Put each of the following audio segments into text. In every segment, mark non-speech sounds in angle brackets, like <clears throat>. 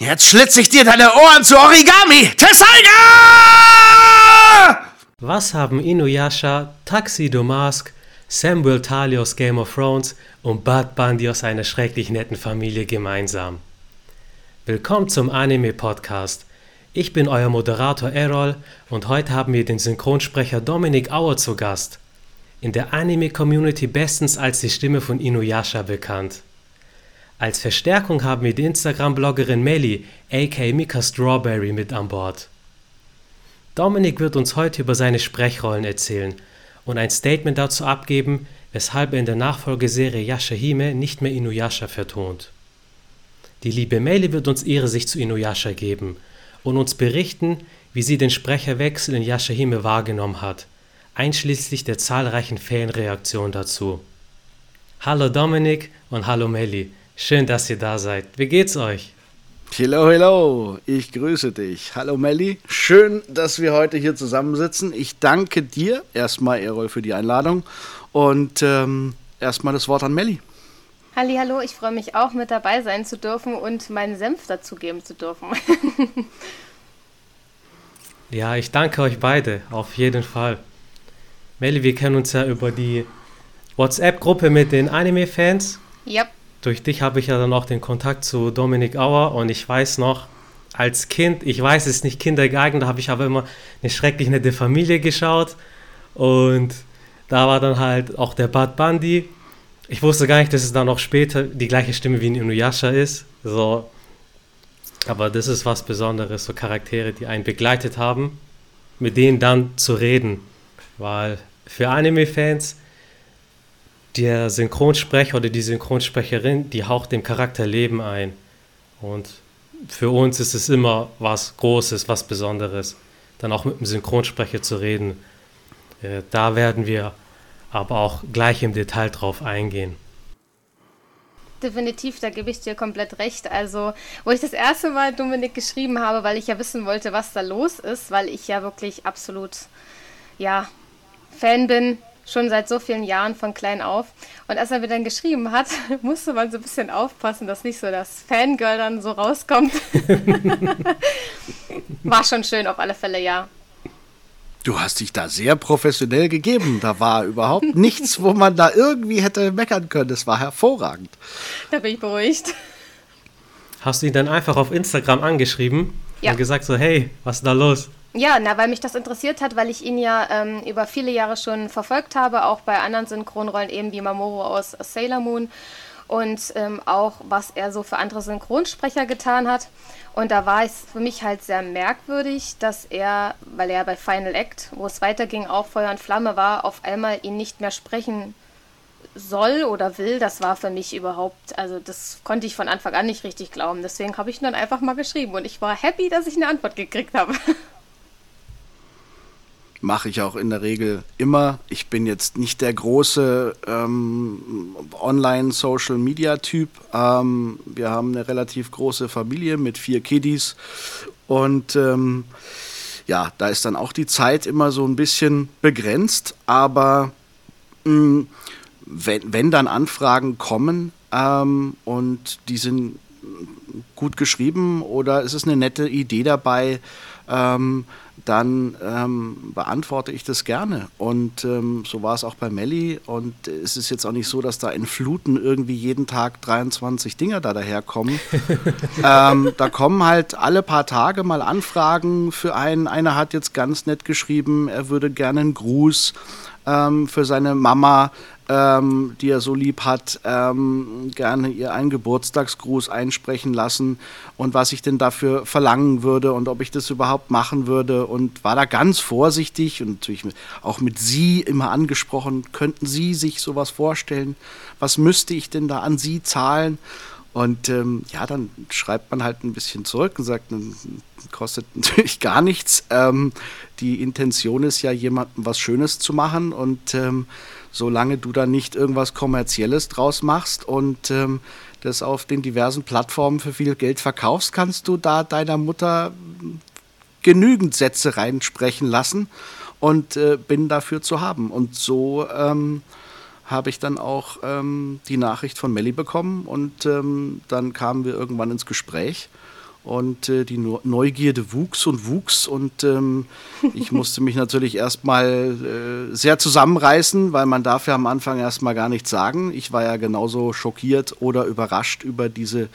Jetzt schlitze ich dir deine Ohren zu Origami! Tessaiga! Was haben Inuyasha, Tuxedo Mask, Samuel Talios Game of Thrones und Bud Bundy aus einer schrecklich netten Familie gemeinsam? Willkommen zum Anime Podcast. Ich bin euer Moderator Errol und heute haben wir den Synchronsprecher Dominik Auer zu Gast. In der Anime-Community bestens als die Stimme von Inuyasha bekannt. Als Verstärkung haben wir die Instagram-Bloggerin Melly, aka Mika Strawberry, mit an Bord. Dominik wird uns heute über seine Sprechrollen erzählen und ein Statement dazu abgeben, weshalb er in der Nachfolgeserie Yashahime nicht mehr Inuyasha vertont. Die liebe Melly wird uns ihre Sicht zu Inuyasha geben und uns berichten, wie sie den Sprecherwechsel in Yashahime wahrgenommen hat, einschließlich der zahlreichen Fanreaktionen dazu. Hallo Dominik und hallo Melly. Schön, dass ihr da seid. Wie geht's euch? Hello, hello. Ich grüße dich. Hallo Melli. Schön, dass wir heute hier zusammensitzen. Ich danke dir erstmal, Errol, für die Einladung. Und ähm, erstmal das Wort an Melli. Halli, hallo. Ich freue mich auch, mit dabei sein zu dürfen und meinen Senf dazugeben zu dürfen. <laughs> ja, ich danke euch beide. Auf jeden Fall. Melli, wir kennen uns ja über die WhatsApp-Gruppe mit den Anime-Fans. Yep durch dich habe ich ja dann auch den Kontakt zu Dominik Auer und ich weiß noch, als Kind, ich weiß es nicht kindergeeignet, da habe ich aber immer eine schrecklich nette Familie geschaut und da war dann halt auch der Bad Bundy. Ich wusste gar nicht, dass es dann auch später die gleiche Stimme wie in Inuyasha ist. So. Aber das ist was Besonderes, so Charaktere, die einen begleitet haben, mit denen dann zu reden. Weil für Anime-Fans der Synchronsprecher oder die Synchronsprecherin, die haucht dem Charakter Leben ein. Und für uns ist es immer was Großes, was Besonderes, dann auch mit dem Synchronsprecher zu reden. Äh, da werden wir aber auch gleich im Detail drauf eingehen. Definitiv, da gebe ich dir komplett recht. Also, wo ich das erste Mal Dominik geschrieben habe, weil ich ja wissen wollte, was da los ist, weil ich ja wirklich absolut, ja, Fan bin schon seit so vielen Jahren von klein auf. Und als er mir dann geschrieben hat, <laughs> musste man so ein bisschen aufpassen, dass nicht so das Fangirl dann so rauskommt. <laughs> war schon schön auf alle Fälle, ja. Du hast dich da sehr professionell gegeben. Da war überhaupt nichts, wo man da irgendwie hätte meckern können. Das war hervorragend. Da bin ich beruhigt. Hast du ihn dann einfach auf Instagram angeschrieben ja. und gesagt so, hey, was ist da los? Ja, na, weil mich das interessiert hat, weil ich ihn ja ähm, über viele Jahre schon verfolgt habe, auch bei anderen Synchronrollen eben wie Mamoru aus Sailor Moon und ähm, auch was er so für andere Synchronsprecher getan hat. Und da war es für mich halt sehr merkwürdig, dass er, weil er bei Final Act, wo es weiterging, auch Feuer und Flamme war, auf einmal ihn nicht mehr sprechen soll oder will. Das war für mich überhaupt, also das konnte ich von Anfang an nicht richtig glauben. Deswegen habe ich dann einfach mal geschrieben und ich war happy, dass ich eine Antwort gekriegt habe. <laughs> mache ich auch in der Regel immer. Ich bin jetzt nicht der große ähm, Online-Social-Media-Typ. Ähm, wir haben eine relativ große Familie mit vier Kiddies und ähm, ja, da ist dann auch die Zeit immer so ein bisschen begrenzt, aber mh, mm, wenn, wenn dann Anfragen kommen ähm, und die sind gut geschrieben oder es ist eine nette Idee dabei, ähm, dann ähm, beantworte ich das gerne. Und ähm, so war es auch bei Melli. Und es ist jetzt auch nicht so, dass da in Fluten irgendwie jeden Tag 23 Dinger da daherkommen. <laughs> ähm, da kommen halt alle paar Tage mal Anfragen für einen. Einer hat jetzt ganz nett geschrieben, er würde gerne einen Gruß ähm, für seine Mama ähm, die er so lieb hat, ähm, gerne ihr einen Geburtstagsgruß einsprechen lassen und was ich denn dafür verlangen würde und ob ich das überhaupt machen würde und war da ganz vorsichtig und natürlich auch mit Sie immer angesprochen, könnten Sie sich sowas vorstellen? Was müsste ich denn da an Sie zahlen? Und ähm, ja, dann schreibt man halt ein bisschen zurück und sagt, kostet <laughs> natürlich gar nichts. Ähm, die Intention ist ja, jemandem was Schönes zu machen und ähm, solange du da nicht irgendwas Kommerzielles draus machst und ähm, das auf den diversen Plattformen für viel Geld verkaufst, kannst du da deiner Mutter genügend Sätze reinsprechen lassen und äh, bin dafür zu haben. Und so ähm, habe ich dann auch ähm, die Nachricht von Melly bekommen und ähm, dann kamen wir irgendwann ins Gespräch Und äh, die Neugierde wuchs und wuchs und ähm, <laughs> ich musste mich natürlich erstmal äh, sehr zusammenreißen, weil man darf ja am Anfang erstmal gar nichts sagen. Ich war ja genauso schockiert oder überrascht über diese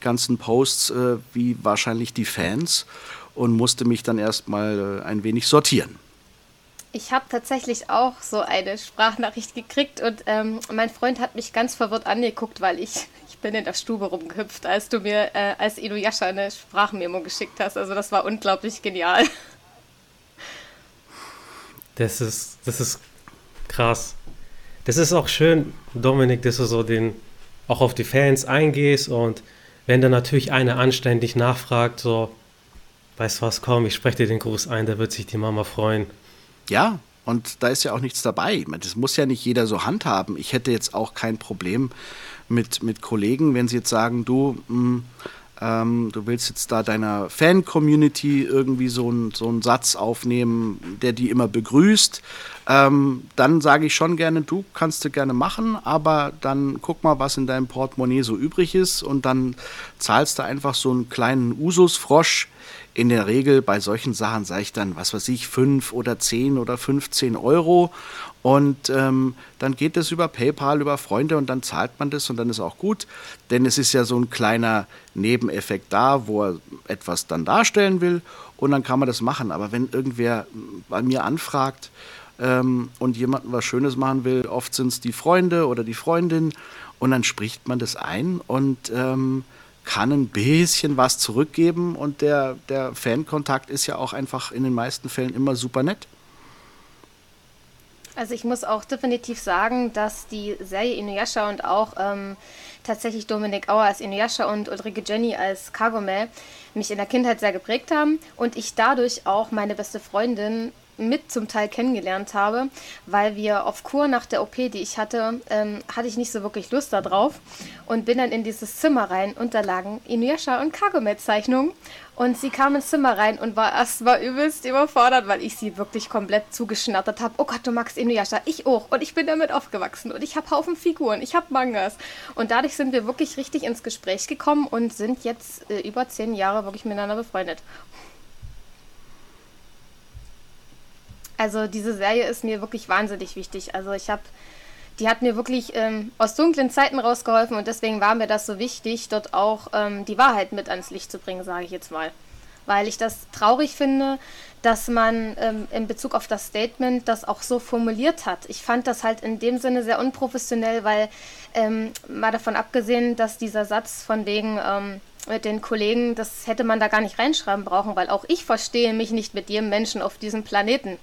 ganzen Posts äh, wie wahrscheinlich die Fans und musste mich dann erstmal äh, ein wenig sortieren. Ich habe tatsächlich auch so eine Sprachnachricht gekriegt und ähm, mein Freund hat mich ganz verwirrt angeguckt, weil ich, ich bin in der Stube rumgehüpft, als du mir äh, als Inuyasha eine Sprachmemo geschickt hast. Also das war unglaublich genial. Das ist, das ist krass. Das ist auch schön, Dominik, dass du so den auch auf die Fans eingehst und wenn dann natürlich einer anständig nachfragt, so, weißt du was, komm, ich spreche dir den Gruß ein, da wird sich die Mama freuen. Ja, und da ist ja auch nichts dabei. Das muss ja nicht jeder so handhaben. Ich hätte jetzt auch kein Problem mit, mit Kollegen, wenn sie jetzt sagen, du, mh, hm, ähm, du willst jetzt da deiner Fan-Community irgendwie so, ein, so einen Satz aufnehmen, der die immer begrüßt. Ähm, dann sage ich schon gerne, du kannst du gerne machen, aber dann guck mal, was in deinem Portemonnaie so übrig ist und dann zahlst du einfach so einen kleinen Ususfrosch in der Regel bei solchen Sachen sage ich dann, was weiß ich, 5 oder 10 oder 15 Euro. Und ähm, dann geht es über PayPal, über Freunde und dann zahlt man das und dann ist auch gut. Denn es ist ja so ein kleiner Nebeneffekt da, wo er etwas dann darstellen will und dann kann man das machen. Aber wenn irgendwer bei mir anfragt ähm, und jemandem was Schönes machen will, oft sind es die Freunde oder die Freundin und dann spricht man das ein und ähm, kann ein bisschen was zurückgeben und der, der Fankontakt ist ja auch einfach in den meisten Fällen immer super nett. Also ich muss auch definitiv sagen, dass die Serie Inuyasha und auch ähm, tatsächlich Dominik Auer als Inuyasha und Ulrike Jenny als Kagome mich in der Kindheit sehr geprägt haben und ich dadurch auch meine beste Freundin mit zum Teil kennengelernt habe, weil wir auf Kur nach der OP, die ich hatte, ähm, hatte ich nicht so wirklich Lust darauf und bin dann in dieses Zimmer rein und da lagen Inuyasha und Kagomet-Zeichnungen und sie kam ins Zimmer rein und war erstmal übelst überfordert, weil ich sie wirklich komplett zugeschnattert habe. Oh Gott, du magst Inuyasha, ich auch und ich bin damit aufgewachsen und ich habe Haufen Figuren, ich habe Mangas und dadurch sind wir wirklich richtig ins Gespräch gekommen und sind jetzt äh, über zehn Jahre wirklich miteinander befreundet. Also diese Serie ist mir wirklich wahnsinnig wichtig. Also ich habe, die hat mir wirklich ähm, aus dunklen Zeiten rausgeholfen und deswegen war mir das so wichtig, dort auch ähm, die Wahrheit mit ans Licht zu bringen, sage ich jetzt mal. Weil ich das traurig finde, dass man ähm, in Bezug auf das Statement das auch so formuliert hat. Ich fand das halt in dem Sinne sehr unprofessionell, weil ähm, mal davon abgesehen, dass dieser Satz von wegen ähm, mit den Kollegen, das hätte man da gar nicht reinschreiben brauchen, weil auch ich verstehe mich nicht mit jedem Menschen auf diesem Planeten.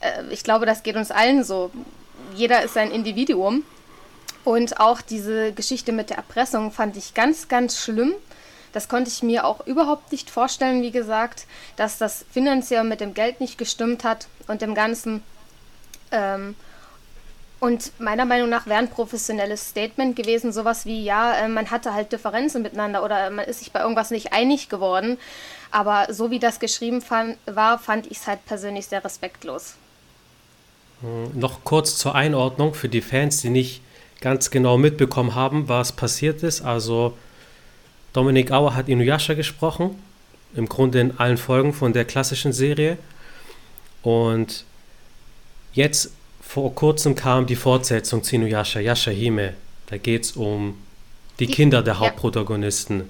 Äh, ich glaube, das geht uns allen so. Jeder ist ein Individuum. Und auch diese Geschichte mit der Erpressung fand ich ganz, ganz schlimm. Das konnte ich mir auch überhaupt nicht vorstellen, wie gesagt, dass das finanziell mit dem Geld nicht gestimmt hat und dem Ganzen. Ähm, und meiner Meinung nach wäre ein professionelles Statement gewesen, sowas wie, ja, äh, man hatte halt Differenzen miteinander oder man ist sich bei irgendwas nicht einig geworden. Aber so wie das geschrieben fand, war, fand ich es halt persönlich sehr respektlos. Noch kurz zur Einordnung für die Fans, die nicht ganz genau mitbekommen haben, was passiert ist. Also Dominik Auer hat Inuyasha gesprochen, im Grunde in allen Folgen von der klassischen Serie. Und jetzt vor kurzem kam die Fortsetzung zu Inuyasha, Yashahime. Da geht es um die, die, Kinder der Hauptprotagonisten.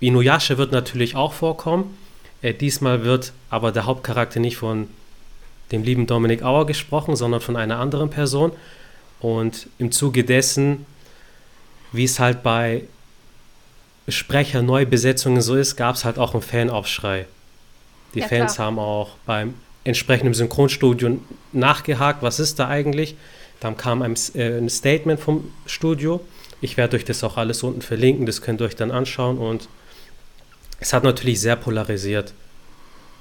Inuyasha wird natürlich auch vorkommen. Äh, diesmal wird aber der Hauptcharakter nicht von dem lieben Dominik Auer gesprochen, sondern von einer anderen Person. Und im Zuge dessen, wie es halt bei Sprecher-Neubesetzungen so ist, gab es halt auch einen Fanaufschrei. Die ja, Fans klar. haben auch beim entsprechenden Synchronstudio nachgehakt, was ist da eigentlich. Dann kam ein, äh, ein Statement vom Studio. Ich werde euch das auch alles unten verlinken, das könnt ihr euch dann anschauen. Und es hat natürlich sehr polarisiert.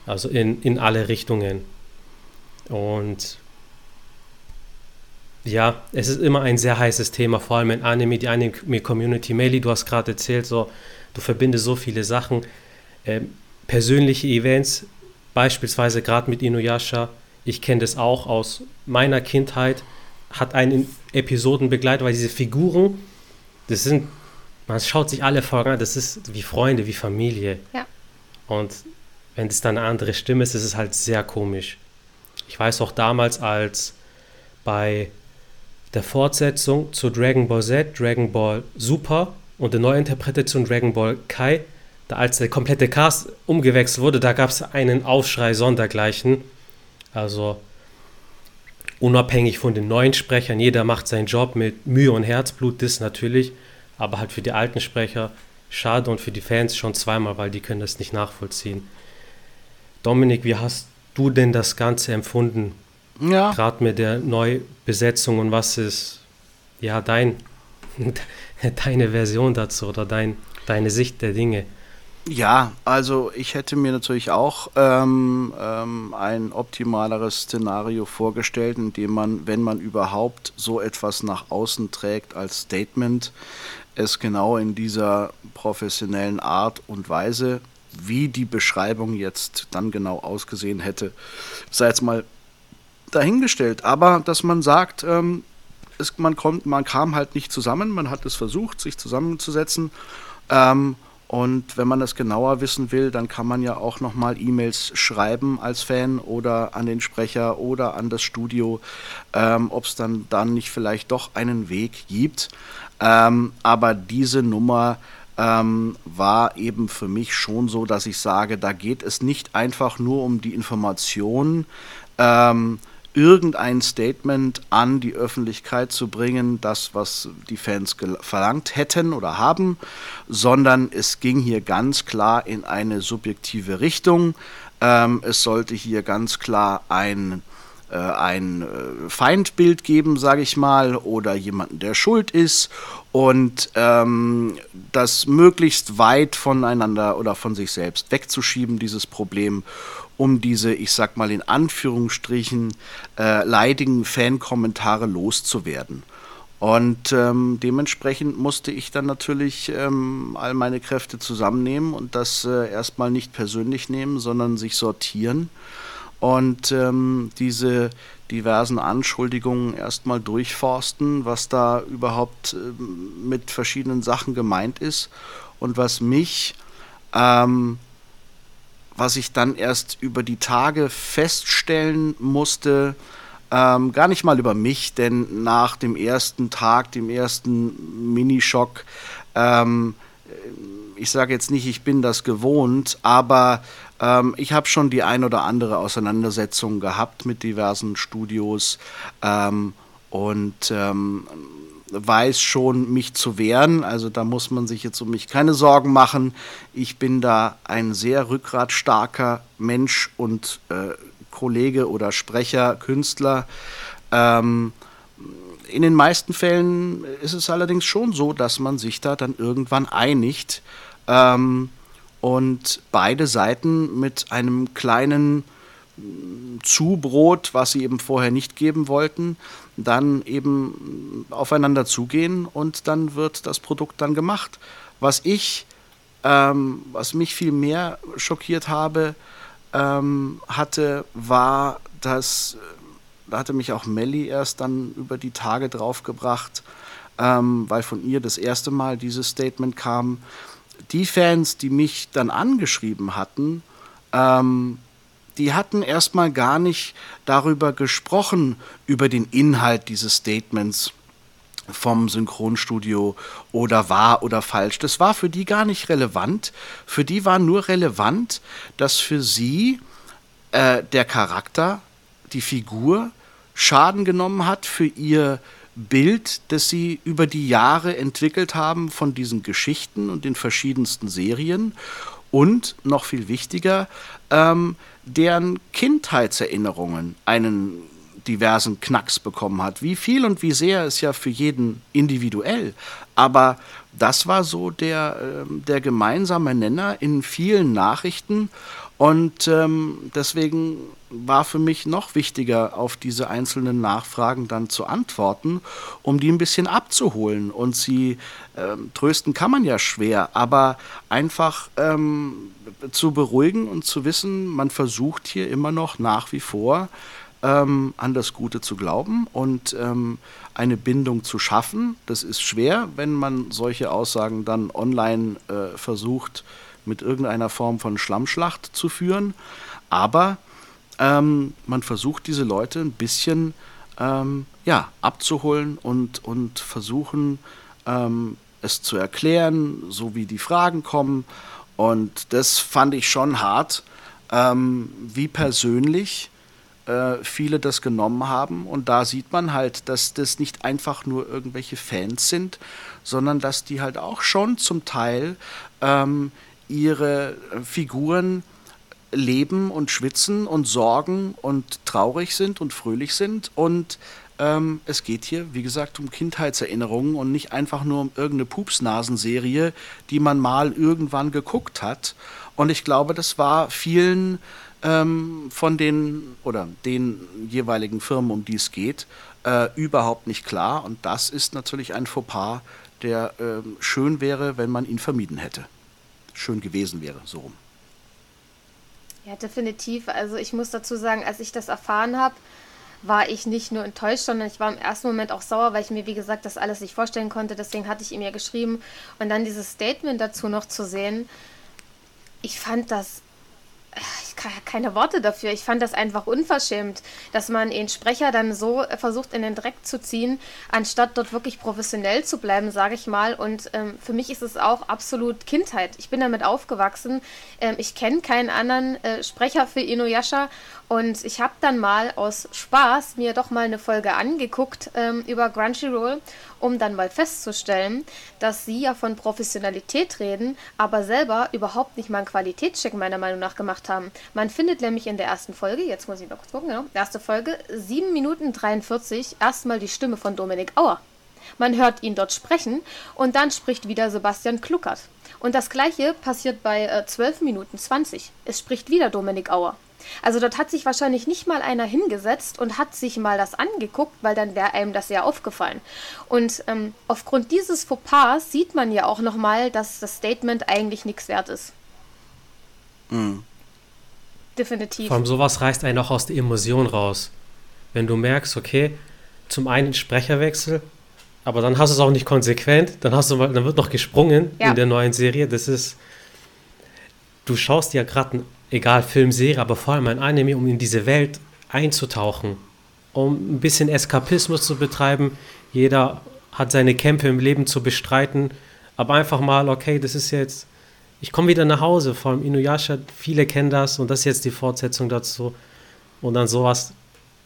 Also in, in alle Richtungen. Und ja, es ist immer ein sehr heißes Thema, vor allem in Anime, die Anime-Community. Meli, du hast gerade erzählt, so, du verbindest so viele Sachen. Ähm, persönliche Events, beispielsweise gerade mit Inuyasha, ich kenne das auch aus meiner Kindheit, hat einen Episoden begleitet, weil diese Figuren, das sind, man schaut sich alle Folgen an, das ist wie Freunde, wie Familie. Ja. Und wenn es dann eine andere Stimme ist, ist es halt sehr komisch. Ich weiß auch damals, als bei der Fortsetzung zu Dragon Ball Z, Dragon Ball Super und der Neuinterpretation Dragon Ball Kai, da als der komplette Cast umgewechselt wurde, da gab es einen Aufschrei sondergleichen. Also unabhängig von den neuen Sprechern, jeder macht seinen Job mit Mühe und Herzblut, das natürlich, aber halt für die alten Sprecher schade und für die Fans schon zweimal, weil die können das nicht nachvollziehen. Dominik, wie hast du denn das Ganze empfunden? Ja. Gerade mit der Neubesetzung und was ist ja dein, <laughs> deine Version dazu oder dein, deine Sicht der Dinge? Ja, also ich hätte mir natürlich auch ähm, ähm, ein optimaleres Szenario vorgestellt, in dem man, wenn man überhaupt so etwas nach außen trägt als Statement, es genau in dieser professionellen Art und Weise, wie die Beschreibung jetzt dann genau ausgesehen hätte, sei jetzt mal dahingestellt. Aber dass man sagt, ähm, es, man, kommt, man kam halt nicht zusammen, man hat es versucht, sich zusammenzusetzen. Ähm, und wenn man das genauer wissen will, dann kann man ja auch nochmal E-Mails schreiben als Fan oder an den Sprecher oder an das Studio, ähm, ob es dann, dann nicht vielleicht doch einen Weg gibt. Ähm, aber diese Nummer ähm, war eben für mich schon so, dass ich sage, da geht es nicht einfach nur um die Information, ähm, irgendein Statement an die Öffentlichkeit zu bringen, das, was die Fans verlangt hätten oder haben, sondern es ging hier ganz klar in eine subjektive Richtung. Ähm, es sollte hier ganz klar ein äh, ein äh, Feindbild geben, sage ich mal, oder jemanden, der schuld ist und ähm, das möglichst weit voneinander oder von sich selbst wegzuschieben, dieses Problem um diese, ich sag mal in Anführungsstrichen, äh, leidigen Fankommentare loszuwerden. Und ähm, dementsprechend musste ich dann natürlich ähm, all meine Kräfte zusammennehmen und das äh, erstmal nicht persönlich nehmen, sondern sich sortieren und ähm, diese diversen Anschuldigungen erstmal durchforsten, was da überhaupt äh, mit verschiedenen Sachen gemeint ist. Und was mich ähm, was ich dann erst über die Tage feststellen musste, ähm, gar nicht mal über mich, denn nach dem ersten Tag, dem ersten Minischock, ähm, ich sage jetzt nicht, ich bin das gewohnt, aber ähm, ich habe schon die ein oder andere Auseinandersetzung gehabt mit diversen Studios ähm, und ähm, weiß schon, mich zu wehren. Also da muss man sich jetzt um mich keine Sorgen machen. Ich bin da ein sehr rückgratstarker Mensch und äh, Kollege oder Sprecher, Künstler. Ähm, in den meisten Fällen ist es allerdings schon so, dass man sich da dann irgendwann einigt ähm, und beide Seiten mit einem kleinen Zubrot, was sie eben vorher nicht geben wollten, dann eben aufeinander zugehen und dann wird das Produkt dann gemacht. Was ich, ähm, was mich viel mehr schockiert habe, ähm, hatte, war, dass, da hatte mich auch Melly erst dann über die Tage draufgebracht, ähm, weil von ihr das erste Mal dieses Statement kam. Die Fans, die mich dann angeschrieben hatten, ähm, die hatten erstmal gar nicht darüber gesprochen, über den Inhalt dieses Statements vom Synchronstudio oder wahr oder falsch. Das war für die gar nicht relevant. Für die war nur relevant, dass für sie äh, der Charakter, die Figur, Schaden genommen hat für ihr Bild, das sie über die Jahre entwickelt haben von diesen Geschichten und den verschiedensten Serien. Und noch viel wichtiger, ähm, deren Kindheitserinnerungen einen diversen Knacks bekommen hat. Wie viel und wie sehr ist ja für jeden individuell. Aber das war so der, äh, der gemeinsame Nenner in vielen Nachrichten. Und ähm, deswegen war für mich noch wichtiger, auf diese einzelnen Nachfragen dann zu antworten, um die ein bisschen abzuholen. Und sie ähm, trösten kann man ja schwer, aber einfach ähm, zu beruhigen und zu wissen, man versucht hier immer noch nach wie vor ähm, an das Gute zu glauben und ähm, eine Bindung zu schaffen. Das ist schwer, wenn man solche Aussagen dann online äh, versucht mit irgendeiner Form von Schlammschlacht zu führen. Aber ähm, man versucht diese Leute ein bisschen ähm, ja, abzuholen und, und versuchen, ähm, es zu erklären, so wie die Fragen kommen. Und das fand ich schon hart, ähm, wie persönlich äh, viele das genommen haben. Und da sieht man halt, dass das nicht einfach nur irgendwelche Fans sind, sondern dass die halt auch schon zum Teil ähm, ihre Figuren leben und schwitzen und sorgen und traurig sind und fröhlich sind. Und ähm, es geht hier, wie gesagt, um Kindheitserinnerungen und nicht einfach nur um irgendeine Pupsnasenserie, die man mal irgendwann geguckt hat. Und ich glaube, das war vielen ähm, von den oder den jeweiligen Firmen, um die es geht, äh, überhaupt nicht klar. Und das ist natürlich ein Fauxpas, der äh, schön wäre, wenn man ihn vermieden hätte. Schön gewesen wäre, so rum. Ja, definitiv. Also ich muss dazu sagen, als ich das erfahren habe, war ich nicht nur enttäuscht, sondern ich war im ersten Moment auch sauer, weil ich mir, wie gesagt, das alles nicht vorstellen konnte. Deswegen hatte ich ihm ja geschrieben. Und dann dieses Statement dazu noch zu sehen, ich fand das keine Worte dafür. Ich fand das einfach unverschämt, dass man den Sprecher dann so äh, versucht in den Dreck zu ziehen, anstatt dort wirklich professionell zu bleiben, sage ich mal. Und ähm, für mich ist es auch absolut Kindheit. Ich bin damit aufgewachsen. Ähm, ich kenne keinen anderen äh, Sprecher für Inuyasha und ich habe dann mal aus Spaß mir doch mal eine Folge angeguckt ähm, über Crunchyroll, um dann mal festzustellen, dass sie ja von Professionalität reden, aber selber überhaupt nicht mal einen Qualitätscheck meiner Meinung nach gemacht haben. Man findet nämlich in der ersten Folge, jetzt muss ich noch kurz gucken, genau, erste Folge, 7 Minuten 43, erstmal die Stimme von Dominik Auer. Man hört ihn dort sprechen und dann spricht wieder Sebastian Kluckert. Und das gleiche passiert bei äh, 12 Minuten 20. Es spricht wieder Dominik Auer. Also dort hat sich wahrscheinlich nicht mal einer hingesetzt und hat sich mal das angeguckt, weil dann wäre einem das ja aufgefallen. Und ähm, aufgrund dieses Fauxpas sieht man ja auch nochmal, dass das Statement eigentlich nichts wert ist. Mhm. Definitiv. Vor allem sowas reißt einen auch aus der Emotion raus. Wenn du merkst, okay, zum einen Sprecherwechsel, aber dann hast du es auch nicht konsequent, dann hast du mal, dann wird noch gesprungen ja. in der neuen Serie. Das ist, du schaust ja gerade egal Film, Serie, aber vor allem ein Anime, um in diese Welt einzutauchen, um ein bisschen Eskapismus zu betreiben. Jeder hat seine Kämpfe im Leben zu bestreiten, aber einfach mal, okay, das ist jetzt, ich komme wieder nach Hause, vor allem Inuyasha, viele kennen das und das ist jetzt die Fortsetzung dazu. Und dann sowas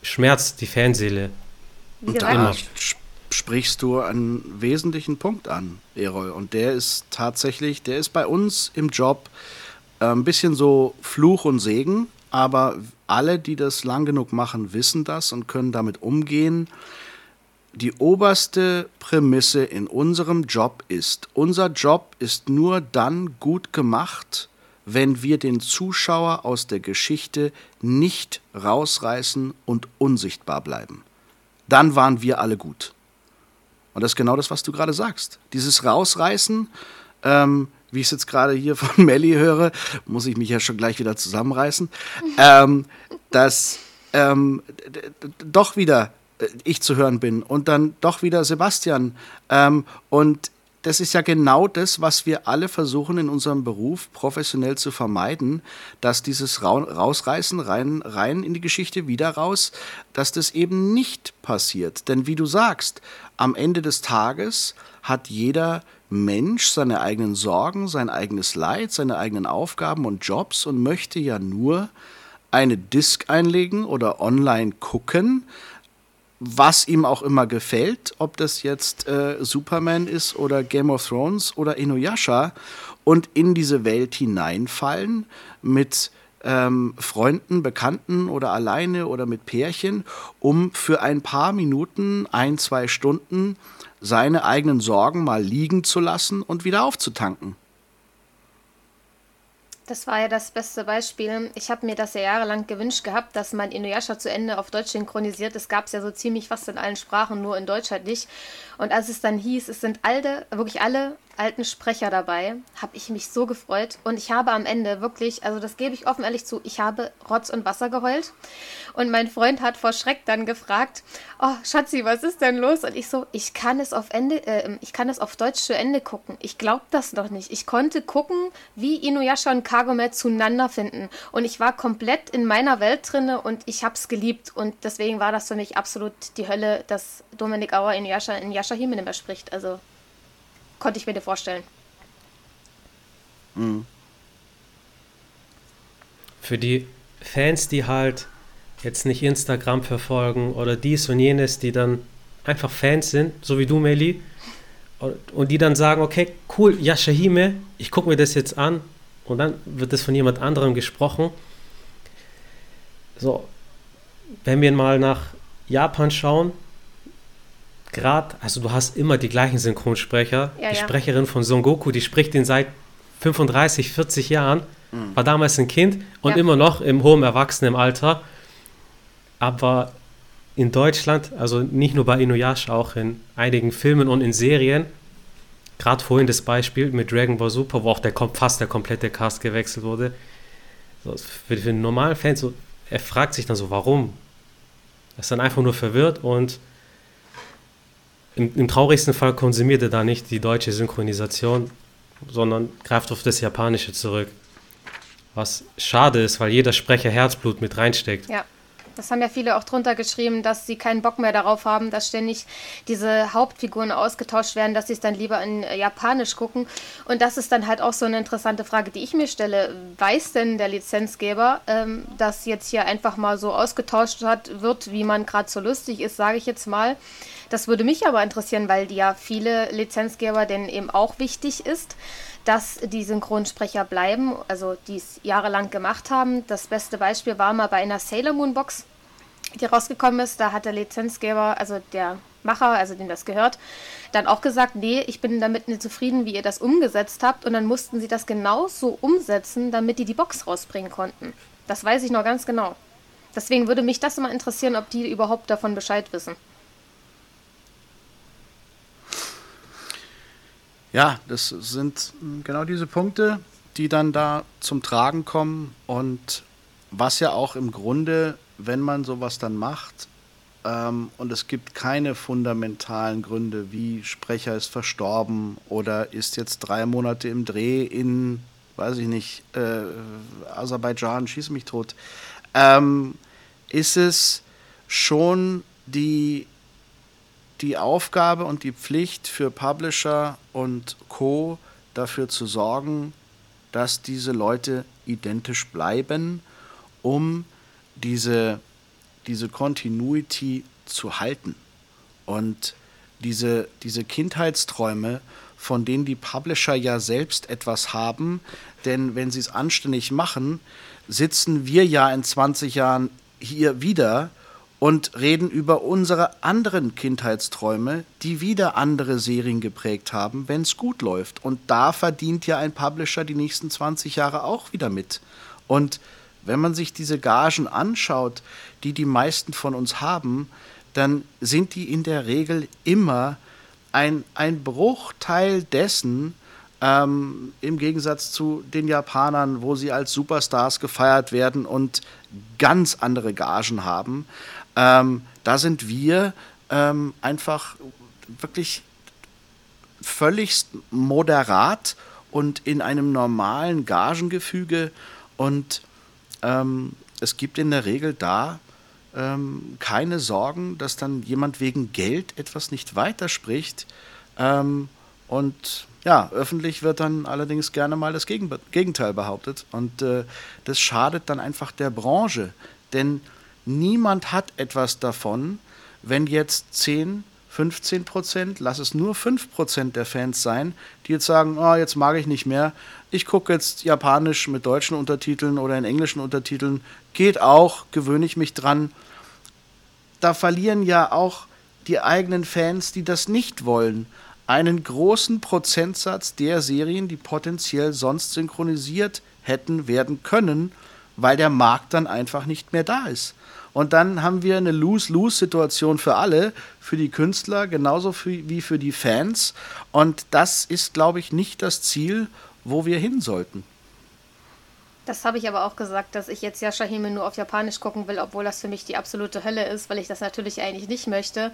schmerzt die Fanseele. Und da sprichst du einen wesentlichen Punkt an, Erol. Und der ist tatsächlich, der ist bei uns im Job ein bisschen so Fluch und Segen, aber alle, die das lang genug machen, wissen das und können damit umgehen. Die oberste Prämisse in unserem Job ist, unser Job ist nur dann gut gemacht, wenn wir den Zuschauer aus der Geschichte nicht rausreißen und unsichtbar bleiben. Dann waren wir alle gut. Und das ist genau das, was du gerade sagst. Dieses Rausreißen, ähm, wie ich es jetzt gerade hier von <laughs> Melly höre, muss ich mich ja schon gleich wieder zusammenreißen, ähm, dass ähm, doch wieder äh, ich zu hören bin und dann doch wieder Sebastian. Ähm, und das ist ja genau das, was wir alle versuchen in unserem Beruf professionell zu vermeiden, dass dieses Rausreißen rein, rein in die Geschichte wieder raus, dass das eben nicht passiert. Denn wie du sagst, am Ende des Tages hat jeder Mensch seine eigenen Sorgen, sein eigenes Leid, seine eigenen Aufgaben und Jobs und möchte ja nur eine Disk einlegen oder online gucken, was ihm auch immer gefällt, ob das jetzt äh, Superman ist oder Game of Thrones oder Inuyasha und in diese Welt hineinfallen mit ähm, Freunden, Bekannten oder alleine oder mit Pärchen, um für ein paar Minuten, ein, zwei Stunden seine eigenen Sorgen mal liegen zu lassen und wieder aufzutanken. Das war ja das beste Beispiel. Ich habe mir das ja jahrelang gewünscht gehabt, dass man Inuyasha zu Ende auf Deutsch synchronisiert. Es gab es ja so ziemlich fast in allen Sprachen, nur in Deutsch halt nicht. Und als es dann hieß, es sind alle, wirklich alle alten Sprecher dabei, habe ich mich so gefreut. Und ich habe am Ende wirklich, also das gebe ich offen ehrlich zu, ich habe Rotz und Wasser geheult. Und mein Freund hat vor Schreck dann gefragt, oh Schatzi, was ist denn los? Und ich so, ich kann es auf Ende, äh, ich kann es auf Deutsch zu Ende gucken. Ich glaube das noch nicht. Ich konnte gucken, wie Inuyasha und Kagome zueinander finden. Und ich war komplett in meiner Welt drinne und ich habe es geliebt. Und deswegen war das für mich absolut die Hölle, dass Dominik Auer Inuyasha in Yasha Hime spricht. Also konnte ich mir dir vorstellen. Mhm. Für die Fans, die halt jetzt nicht Instagram verfolgen oder dies und jenes, die dann einfach Fans sind, so wie du, Meli, und die dann sagen, okay, cool, Yashahime, ich gucke mir das jetzt an und dann wird das von jemand anderem gesprochen. So, wenn wir mal nach Japan schauen, gerade, also du hast immer die gleichen Synchronsprecher. Ja, die ja. Sprecherin von Son Goku, die spricht ihn seit 35, 40 Jahren, mhm. war damals ein Kind und ja. immer noch im hohen Erwachsenenalter. Aber in Deutschland, also nicht nur bei Inuyasha, auch in einigen Filmen und in Serien, gerade vorhin das Beispiel mit Dragon Ball Super, wo auch der, fast der komplette Cast gewechselt wurde, so, für, für einen normalen Fan, so, er fragt sich dann so, warum? Er ist dann einfach nur verwirrt und im, im traurigsten Fall konsumiert er da nicht die deutsche Synchronisation, sondern greift auf das Japanische zurück. Was schade ist, weil jeder Sprecher Herzblut mit reinsteckt. Ja. Das haben ja viele auch drunter geschrieben, dass sie keinen Bock mehr darauf haben, dass ständig diese Hauptfiguren ausgetauscht werden, dass sie es dann lieber in Japanisch gucken. Und das ist dann halt auch so eine interessante Frage, die ich mir stelle. Weiß denn der Lizenzgeber, ähm, dass jetzt hier einfach mal so ausgetauscht hat, wird, wie man gerade so lustig ist, sage ich jetzt mal. Das würde mich aber interessieren, weil die ja viele Lizenzgeber denn eben auch wichtig ist, dass die Synchronsprecher bleiben, also die es jahrelang gemacht haben. Das beste Beispiel war mal bei einer Sailor Moon Box, die rausgekommen ist. Da hat der Lizenzgeber, also der Macher, also dem das gehört, dann auch gesagt, nee, ich bin damit nicht zufrieden, wie ihr das umgesetzt habt. Und dann mussten sie das genauso umsetzen, damit die die Box rausbringen konnten. Das weiß ich noch ganz genau. Deswegen würde mich das immer interessieren, ob die überhaupt davon Bescheid wissen. Ja, das sind genau diese Punkte, die dann da zum Tragen kommen. Und was ja auch im Grunde, wenn man sowas dann macht ähm, und es gibt keine fundamentalen Gründe, wie Sprecher ist verstorben oder ist jetzt drei Monate im Dreh in, weiß ich nicht, äh, Aserbaidschan, schieß mich tot, ähm, ist es schon die die Aufgabe und die Pflicht für Publisher und Co. dafür zu sorgen, dass diese Leute identisch bleiben, um diese, diese Continuity zu halten. Und diese, diese Kindheitsträume, von denen die Publisher ja selbst etwas haben, denn wenn sie es anständig machen, sitzen wir ja in 20 Jahren hier wieder und reden über unsere anderen Kindheitsträume, die wieder andere Serien geprägt haben, wenn es gut läuft. Und da verdient ja ein Publisher die nächsten 20 Jahre auch wieder mit. Und wenn man sich diese Gagen anschaut, die die meisten von uns haben, dann sind die in der Regel immer ein, ein Bruchteil dessen, ähm, im Gegensatz zu den Japanern, wo sie als Superstars gefeiert werden und ganz andere Gagen haben. Ähm, da sind wir ähm, einfach wirklich völlig moderat und in einem normalen Gagengefüge. Und ähm, es gibt in der Regel da ähm, keine Sorgen, dass dann jemand wegen Geld etwas nicht weiterspricht. Ähm, und ja, öffentlich wird dann allerdings gerne mal das Gegenteil behauptet. Und äh, das schadet dann einfach der Branche, denn Niemand hat etwas davon, wenn jetzt 10, 15 Prozent, lass es nur 5 Prozent der Fans sein, die jetzt sagen, oh, jetzt mag ich nicht mehr, ich gucke jetzt Japanisch mit deutschen Untertiteln oder in englischen Untertiteln, geht auch, gewöhne ich mich dran. Da verlieren ja auch die eigenen Fans, die das nicht wollen, einen großen Prozentsatz der Serien, die potenziell sonst synchronisiert hätten werden können, weil der Markt dann einfach nicht mehr da ist. Und dann haben wir eine Lose-Lose-Situation für alle, für die Künstler genauso für, wie für die Fans. Und das ist, glaube ich, nicht das Ziel, wo wir hin sollten. Das habe ich aber auch gesagt, dass ich jetzt Yashahime nur auf Japanisch gucken will, obwohl das für mich die absolute Hölle ist, weil ich das natürlich eigentlich nicht möchte,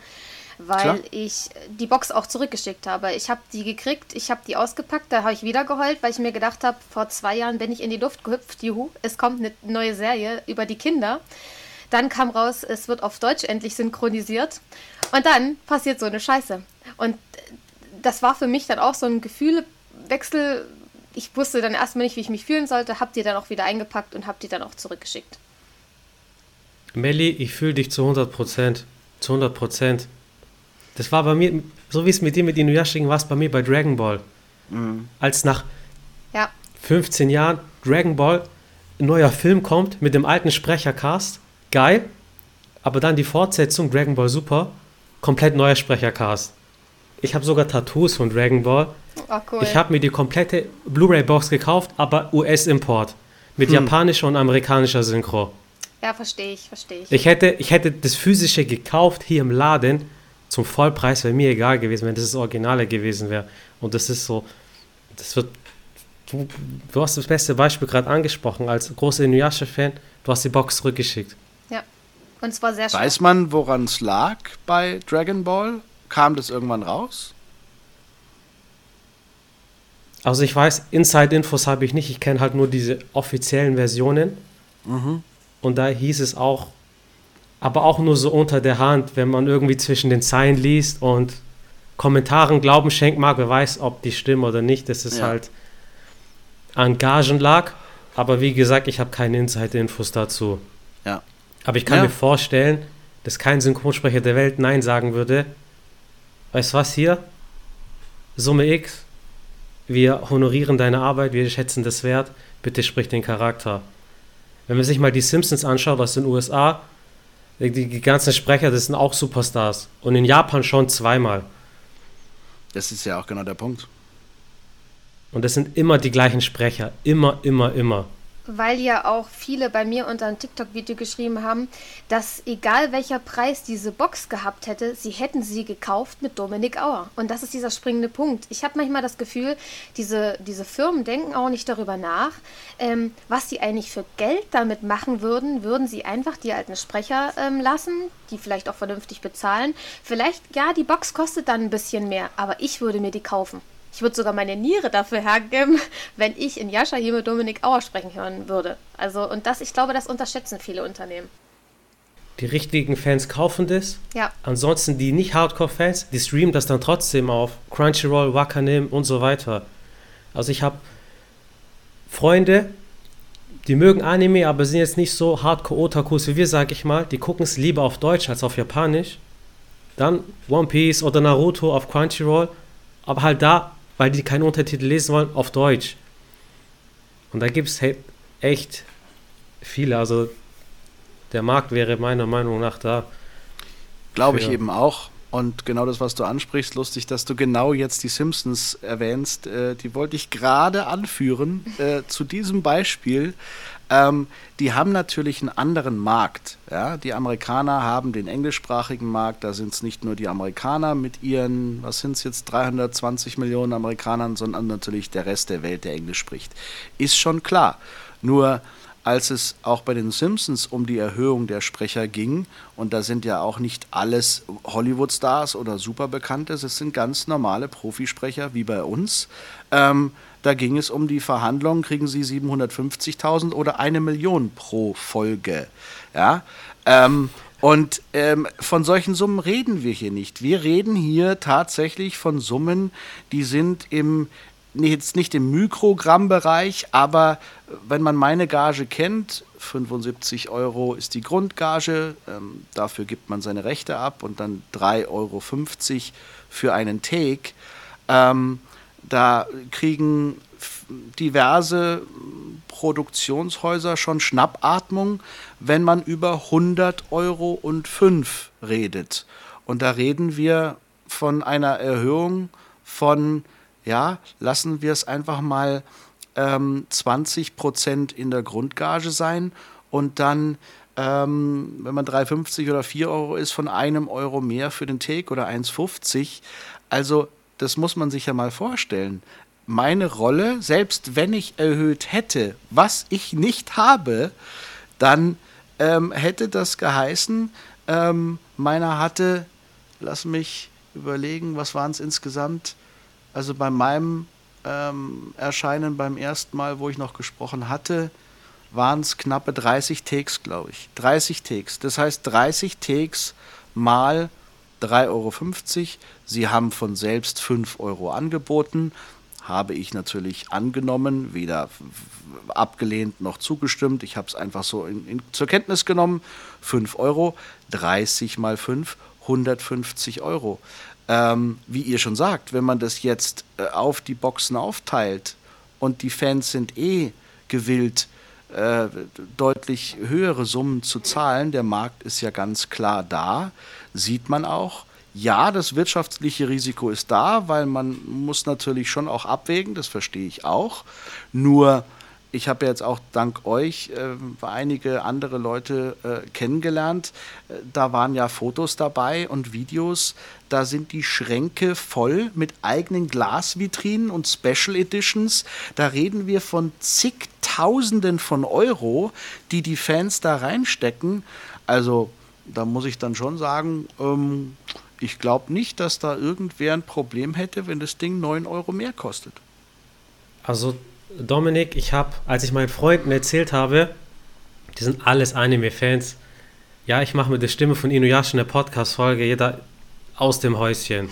weil Klar. ich die Box auch zurückgeschickt habe. Ich habe die gekriegt, ich habe die ausgepackt, da habe ich wieder geheult, weil ich mir gedacht habe, vor zwei Jahren bin ich in die Luft gehüpft, juhu, es kommt eine neue Serie über die Kinder. Dann kam raus, es wird auf Deutsch endlich synchronisiert. Und dann passiert so eine Scheiße. Und das war für mich dann auch so ein Gefühlwechsel. Ich wusste dann erstmal nicht, wie ich mich fühlen sollte, hab die dann auch wieder eingepackt und hab die dann auch zurückgeschickt. Melli, ich fühle dich zu 100 Prozent. Zu 100 Prozent. Das war bei mir, so wie es mit dir mit Inuyasha ging, war es bei mir bei Dragon Ball. Mhm. Als nach ja. 15 Jahren Dragon Ball ein neuer Film kommt mit dem alten Sprechercast geil, aber dann die Fortsetzung Dragon Ball Super, komplett neuer Sprechercast. Ich habe sogar Tattoos von Dragon Ball. Oh, cool. Ich habe mir die komplette Blu-ray-Box gekauft, aber US-Import. Mit hm. japanischer und amerikanischer Synchro. Ja, verstehe ich, verstehe ich. Ich hätte, ich hätte das physische gekauft hier im Laden zum Vollpreis, wäre mir egal gewesen, wenn das das Originale gewesen wäre. Und das ist so, das wird, du, du hast das beste Beispiel gerade angesprochen, als großer Inuyasha-Fan, du hast die Box zurückgeschickt. Und zwar sehr schön. Weiß man, woran es lag bei Dragon Ball? Kam das irgendwann raus? Also ich weiß, Inside-Infos habe ich nicht. Ich kenne halt nur diese offiziellen Versionen. Mhm. Und da hieß es auch, aber auch nur so unter der Hand, wenn man irgendwie zwischen den Zeilen liest und Kommentaren Glauben schenkt mag, wer weiß, ob die stimmen oder nicht. Das ist ja. halt an Gagen lag. Aber wie gesagt, ich habe keine Inside-Infos dazu. Ja. Aber ich kann ja. mir vorstellen, dass kein Synchronsprecher der Welt Nein sagen würde. Weißt du was hier? Summe X, wir honorieren deine Arbeit, wir schätzen das wert, bitte sprich den Charakter. Wenn man sich mal die Simpsons anschaut aus den USA, die, ganzen Sprecher, das sind auch Superstars. Und in Japan schon zweimal. Das ist ja auch genau der Punkt. Und das sind immer die gleichen Sprecher. Immer, immer, immer weil ja auch viele bei mir unter ein TikTok-Video geschrieben haben, dass egal welcher Preis diese Box gehabt hätte, sie hätten sie gekauft mit Dominik Auer. Und das ist dieser springende Punkt. Ich habe manchmal das Gefühl, diese, diese Firmen denken auch nicht darüber nach, ähm, was sie eigentlich für Geld damit machen würden. Würden sie einfach die alten Sprecher ähm, lassen, die vielleicht auch vernünftig bezahlen. Vielleicht, ja, die Box kostet dann ein bisschen mehr, aber ich würde mir die kaufen. Ich würde sogar meine Niere dafür hergeben, <laughs> wenn ich in Jascha hier mit Dominik Auer sprechen hören würde. Also, und das, ich glaube, das unterschätzen viele Unternehmen. Die richtigen Fans kaufen das. Ja. Ansonsten die nicht Hardcore-Fans, die streamen das dann trotzdem auf Crunchyroll, Wakanim und so weiter. Also ich habe Freunde, die mögen Anime, aber sind jetzt nicht so Hardcore-Otakus wie wir, sag ich mal. Die gucken es lieber auf Deutsch als auf Japanisch. Dann One Piece oder Naruto auf Crunchyroll. Aber halt da weil die keine Untertitel lesen wollen, auf Deutsch. Und da gibt es halt echt viele. Also der Markt wäre meiner Meinung nach da. Glaube ich eben auch. Und genau das, was du ansprichst, lustig, dass du genau jetzt die Simpsons erwähnst. Äh, die wollte ich gerade anführen äh, zu diesem Beispiel. Ähm, die haben natürlich einen anderen Markt. Ja? Die Amerikaner haben den englischsprachigen Markt, da sind es nicht nur die Amerikaner mit ihren, was sind es jetzt, 320 Millionen Amerikanern, sondern natürlich der Rest der Welt, der Englisch spricht. Ist schon klar. Nur als es auch bei den Simpsons um die Erhöhung der Sprecher ging, und da sind ja auch nicht alles Hollywood-Stars oder Superbekannte, es sind ganz normale Profisprecher wie bei uns, ähm, da ging es um die Verhandlungen, kriegen Sie 750.000 oder eine Million pro Folge. Ja, ähm, und ähm, von solchen Summen reden wir hier nicht. Wir reden hier tatsächlich von Summen, die sind im jetzt nicht im Mikrogrammbereich, aber wenn man meine Gage kennt, 75 Euro ist die Grundgage, ähm, dafür gibt man seine Rechte ab und dann 3,50 Euro für einen Take. Ähm, da kriegen diverse Produktionshäuser schon Schnappatmung, wenn man über 100 Euro und 5 redet. Und da reden wir von einer Erhöhung von, ja, lassen wir es einfach mal ähm, 20% in der Grundgage sein und dann, ähm, wenn man 3,50 oder 4 Euro ist, von einem Euro mehr für den Take oder 1,50. Also das muss man sich ja mal vorstellen. Meine Rolle, selbst wenn ich erhöht hätte, was ich nicht habe, dann ähm, hätte das geheißen, ähm, meiner hatte, lass mich überlegen, was waren es insgesamt? Also bei meinem ähm, Erscheinen beim ersten Mal, wo ich noch gesprochen hatte, waren es knappe 30 Takes, glaube ich. 30 Takes. Das heißt 30 Takes mal 3,50 Euro. Sie haben von selbst 5 Euro angeboten. Habe ich natürlich angenommen, weder abgelehnt noch zugestimmt. Ich habe es einfach so in, in, zur Kenntnis genommen. 5 Euro, 30 mal 5, 150 Euro. Ähm, wie ihr schon sagt, wenn man das jetzt äh, auf die Boxen aufteilt und die Fans sind eh gewillt, äh, deutlich höhere Summen zu zahlen, der Markt ist ja ganz klar da, sieht man auch. Ja, das wirtschaftliche Risiko ist da, weil man muss natürlich schon auch abwägen, das verstehe ich auch. Nur ich habe jetzt auch dank euch äh, einige andere Leute äh, kennengelernt. Äh, da waren ja Fotos dabei und Videos. Da sind die Schränke voll mit eigenen Glasvitrinen und Special Editions. Da reden wir von zigtausenden von Euro, die die Fans da reinstecken. Also da muss ich dann schon sagen, ähm, ich glaube nicht, dass da irgendwer ein Problem hätte, wenn das Ding 9 Euro mehr kostet. Also Dominik, ich habe, als ich meinen Freunden erzählt habe, die sind alles Anime-Fans, ja, ich mache mit der Stimme von Inuyasha eine Podcast-Folge, jeder aus dem Häuschen.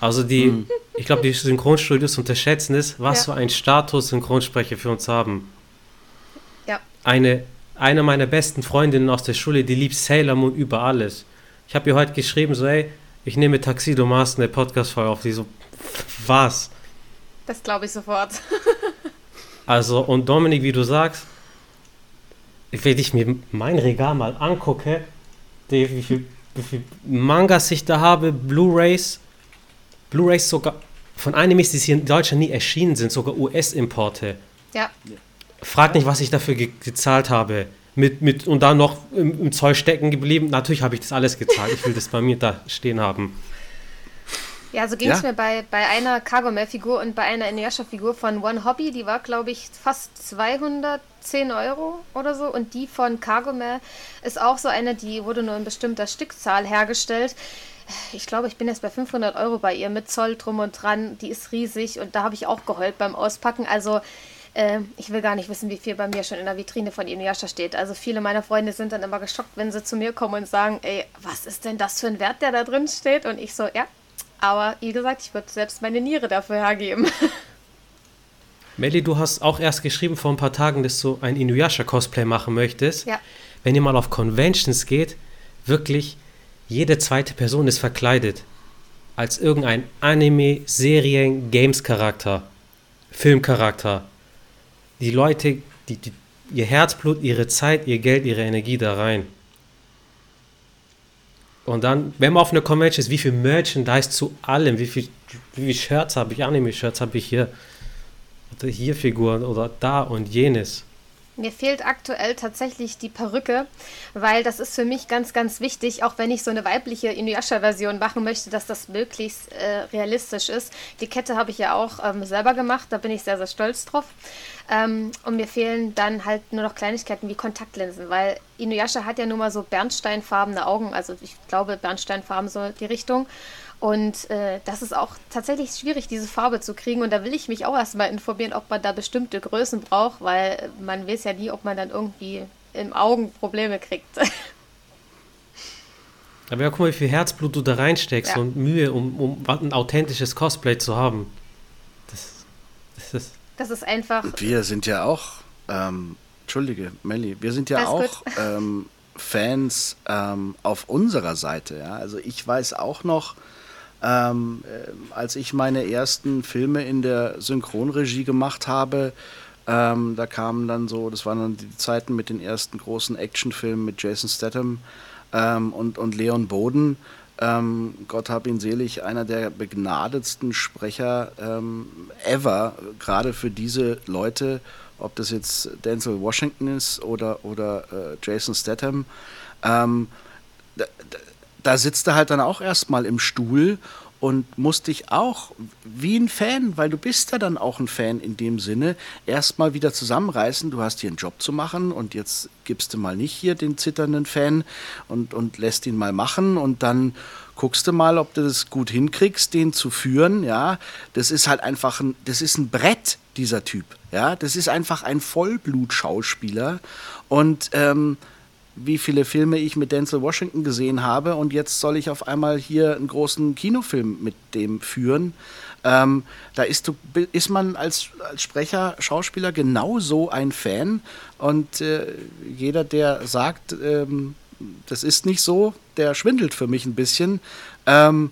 Also die, mhm. ich glaube, die Synchronstudios unterschätzen es, was ja. für ein Status Synchronsprecher für uns haben. Ja. Eine, eine meiner besten Freundinnen aus der Schule, die liebt Sailor Moon über alles. Ich habe ihr heute geschrieben, so, ey, ich nehme Taxido Master eine Podcast-Folge auf. Die so, was? Das glaube ich sofort. <laughs> also, und Dominik, wie du sagst, wenn ich mir mein Regal mal angucke, wie viel, wie viel Mangas ich da habe, Blu-Rays, Blu-Rays sogar von Animes, die hier in Deutschland nie erschienen sind, sogar US-Importe. Ja. Frag nicht, was ich dafür ge gezahlt habe. Mit, mit, und dann noch im, im Zoll stecken geblieben. Natürlich habe ich das alles gezahlt. Ich will das bei mir da stehen haben. Ja, so ging es ja? mir bei, bei einer Cargomel-Figur und bei einer Inuyasha-Figur von One Hobby. Die war, glaube ich, fast 210 Euro oder so. Und die von Cargomel ist auch so eine, die wurde nur in bestimmter Stückzahl hergestellt. Ich glaube, ich bin jetzt bei 500 Euro bei ihr mit Zoll drum und dran. Die ist riesig und da habe ich auch geheult beim Auspacken. Also äh, ich will gar nicht wissen, wie viel bei mir schon in der Vitrine von Inuyasha steht. Also viele meiner Freunde sind dann immer geschockt, wenn sie zu mir kommen und sagen, ey, was ist denn das für ein Wert, der da drin steht? Und ich so, ja, aber wie gesagt, ich würde selbst meine Niere dafür hergeben. <laughs> Melly, du hast auch erst geschrieben vor ein paar Tagen, dass du ein Inuyasha-Cosplay machen möchtest. Ja. Wenn ihr mal auf Conventions geht, wirklich jede zweite Person ist verkleidet. Als irgendein Anime, Serien, Games-Charakter, Filmcharakter. Die Leute, die, die, ihr Herzblut, ihre Zeit, ihr Geld, ihre Energie da rein. Und dann, wenn man auf einer Convention ist, wie viel Merchandise zu allem, wie viel, wie viel Shirts habe ich, Anime-Shirts habe ich hier, oder hier Figuren oder da und jenes. Mir fehlt aktuell tatsächlich die Perücke, weil das ist für mich ganz, ganz wichtig, auch wenn ich so eine weibliche Inuyasha-Version machen möchte, dass das möglichst äh, realistisch ist. Die Kette habe ich ja auch ähm, selber gemacht, da bin ich sehr, sehr stolz drauf. Ähm, und mir fehlen dann halt nur noch Kleinigkeiten wie Kontaktlinsen, weil Inuyasha hat ja nun mal so bernsteinfarbene Augen, also ich glaube Bernsteinfarben so die Richtung. Und äh, das ist auch tatsächlich schwierig, diese Farbe zu kriegen. Und da will ich mich auch erstmal informieren, ob man da bestimmte Größen braucht, weil man weiß ja nie, ob man dann irgendwie im Augen Probleme kriegt. <laughs> Aber ja, guck mal, wie viel Herzblut du da reinsteckst ja. und Mühe, um, um ein authentisches Cosplay zu haben. Das, das, ist, das ist einfach. Und wir sind ja auch, ähm, Entschuldige, Melli, wir sind ja auch <laughs> ähm, Fans ähm, auf unserer Seite. Ja? Also ich weiß auch noch, ähm, äh, als ich meine ersten Filme in der Synchronregie gemacht habe, ähm, da kamen dann so, das waren dann die Zeiten mit den ersten großen Actionfilmen mit Jason Statham ähm, und, und Leon Boden. ähm, Gott hab ihn selig, einer der begnadetsten Sprecher ähm, ever, gerade für diese Leute, ob das jetzt Denzel Washington ist oder, oder äh, Jason Statham. Ähm, da, da sitzt er halt dann auch erstmal im Stuhl und musst dich auch wie ein Fan, weil du bist ja dann auch ein Fan in dem Sinne, erstmal wieder zusammenreißen. Du hast hier einen Job zu machen und jetzt gibst du mal nicht hier den zitternden Fan und, und lässt ihn mal machen und dann guckst du mal, ob du das gut hinkriegst, den zu führen. Ja, das ist halt einfach ein, das ist ein Brett, dieser Typ. Ja, das ist einfach ein Vollblut-Schauspieler und ähm, wie viele Filme ich mit Denzel Washington gesehen habe und jetzt soll ich auf einmal hier einen großen Kinofilm mit dem führen. Ähm, da ist, du, ist man als, als Sprecher, Schauspieler genauso ein Fan und äh, jeder, der sagt, ähm, das ist nicht so, der schwindelt für mich ein bisschen. Ähm,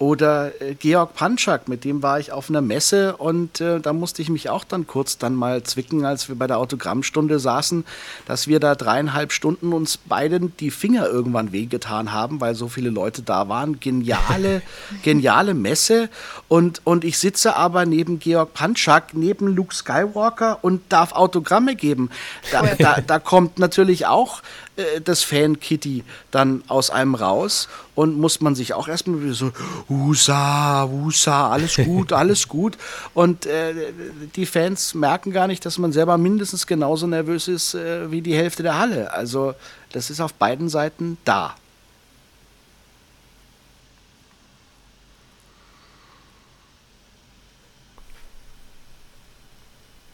oder äh, Georg Panschak, mit dem war ich auf einer Messe und äh, da musste ich mich auch dann kurz dann mal zwicken, als wir bei der Autogrammstunde saßen, dass wir da dreieinhalb Stunden uns beiden die Finger irgendwann wehgetan haben, weil so viele Leute da waren. Geniale, <laughs> geniale Messe. Und, und ich sitze aber neben Georg Panschak, neben Luke Skywalker und darf Autogramme geben. Da, da, da kommt natürlich auch äh, das Fan-Kitty dann aus einem raus und muss man sich auch erstmal wieder so, Husa, Husa, alles <laughs> gut, alles gut. Und äh, die Fans merken gar nicht, dass man selber mindestens genauso nervös ist äh, wie die Hälfte der Halle. Also das ist auf beiden Seiten da.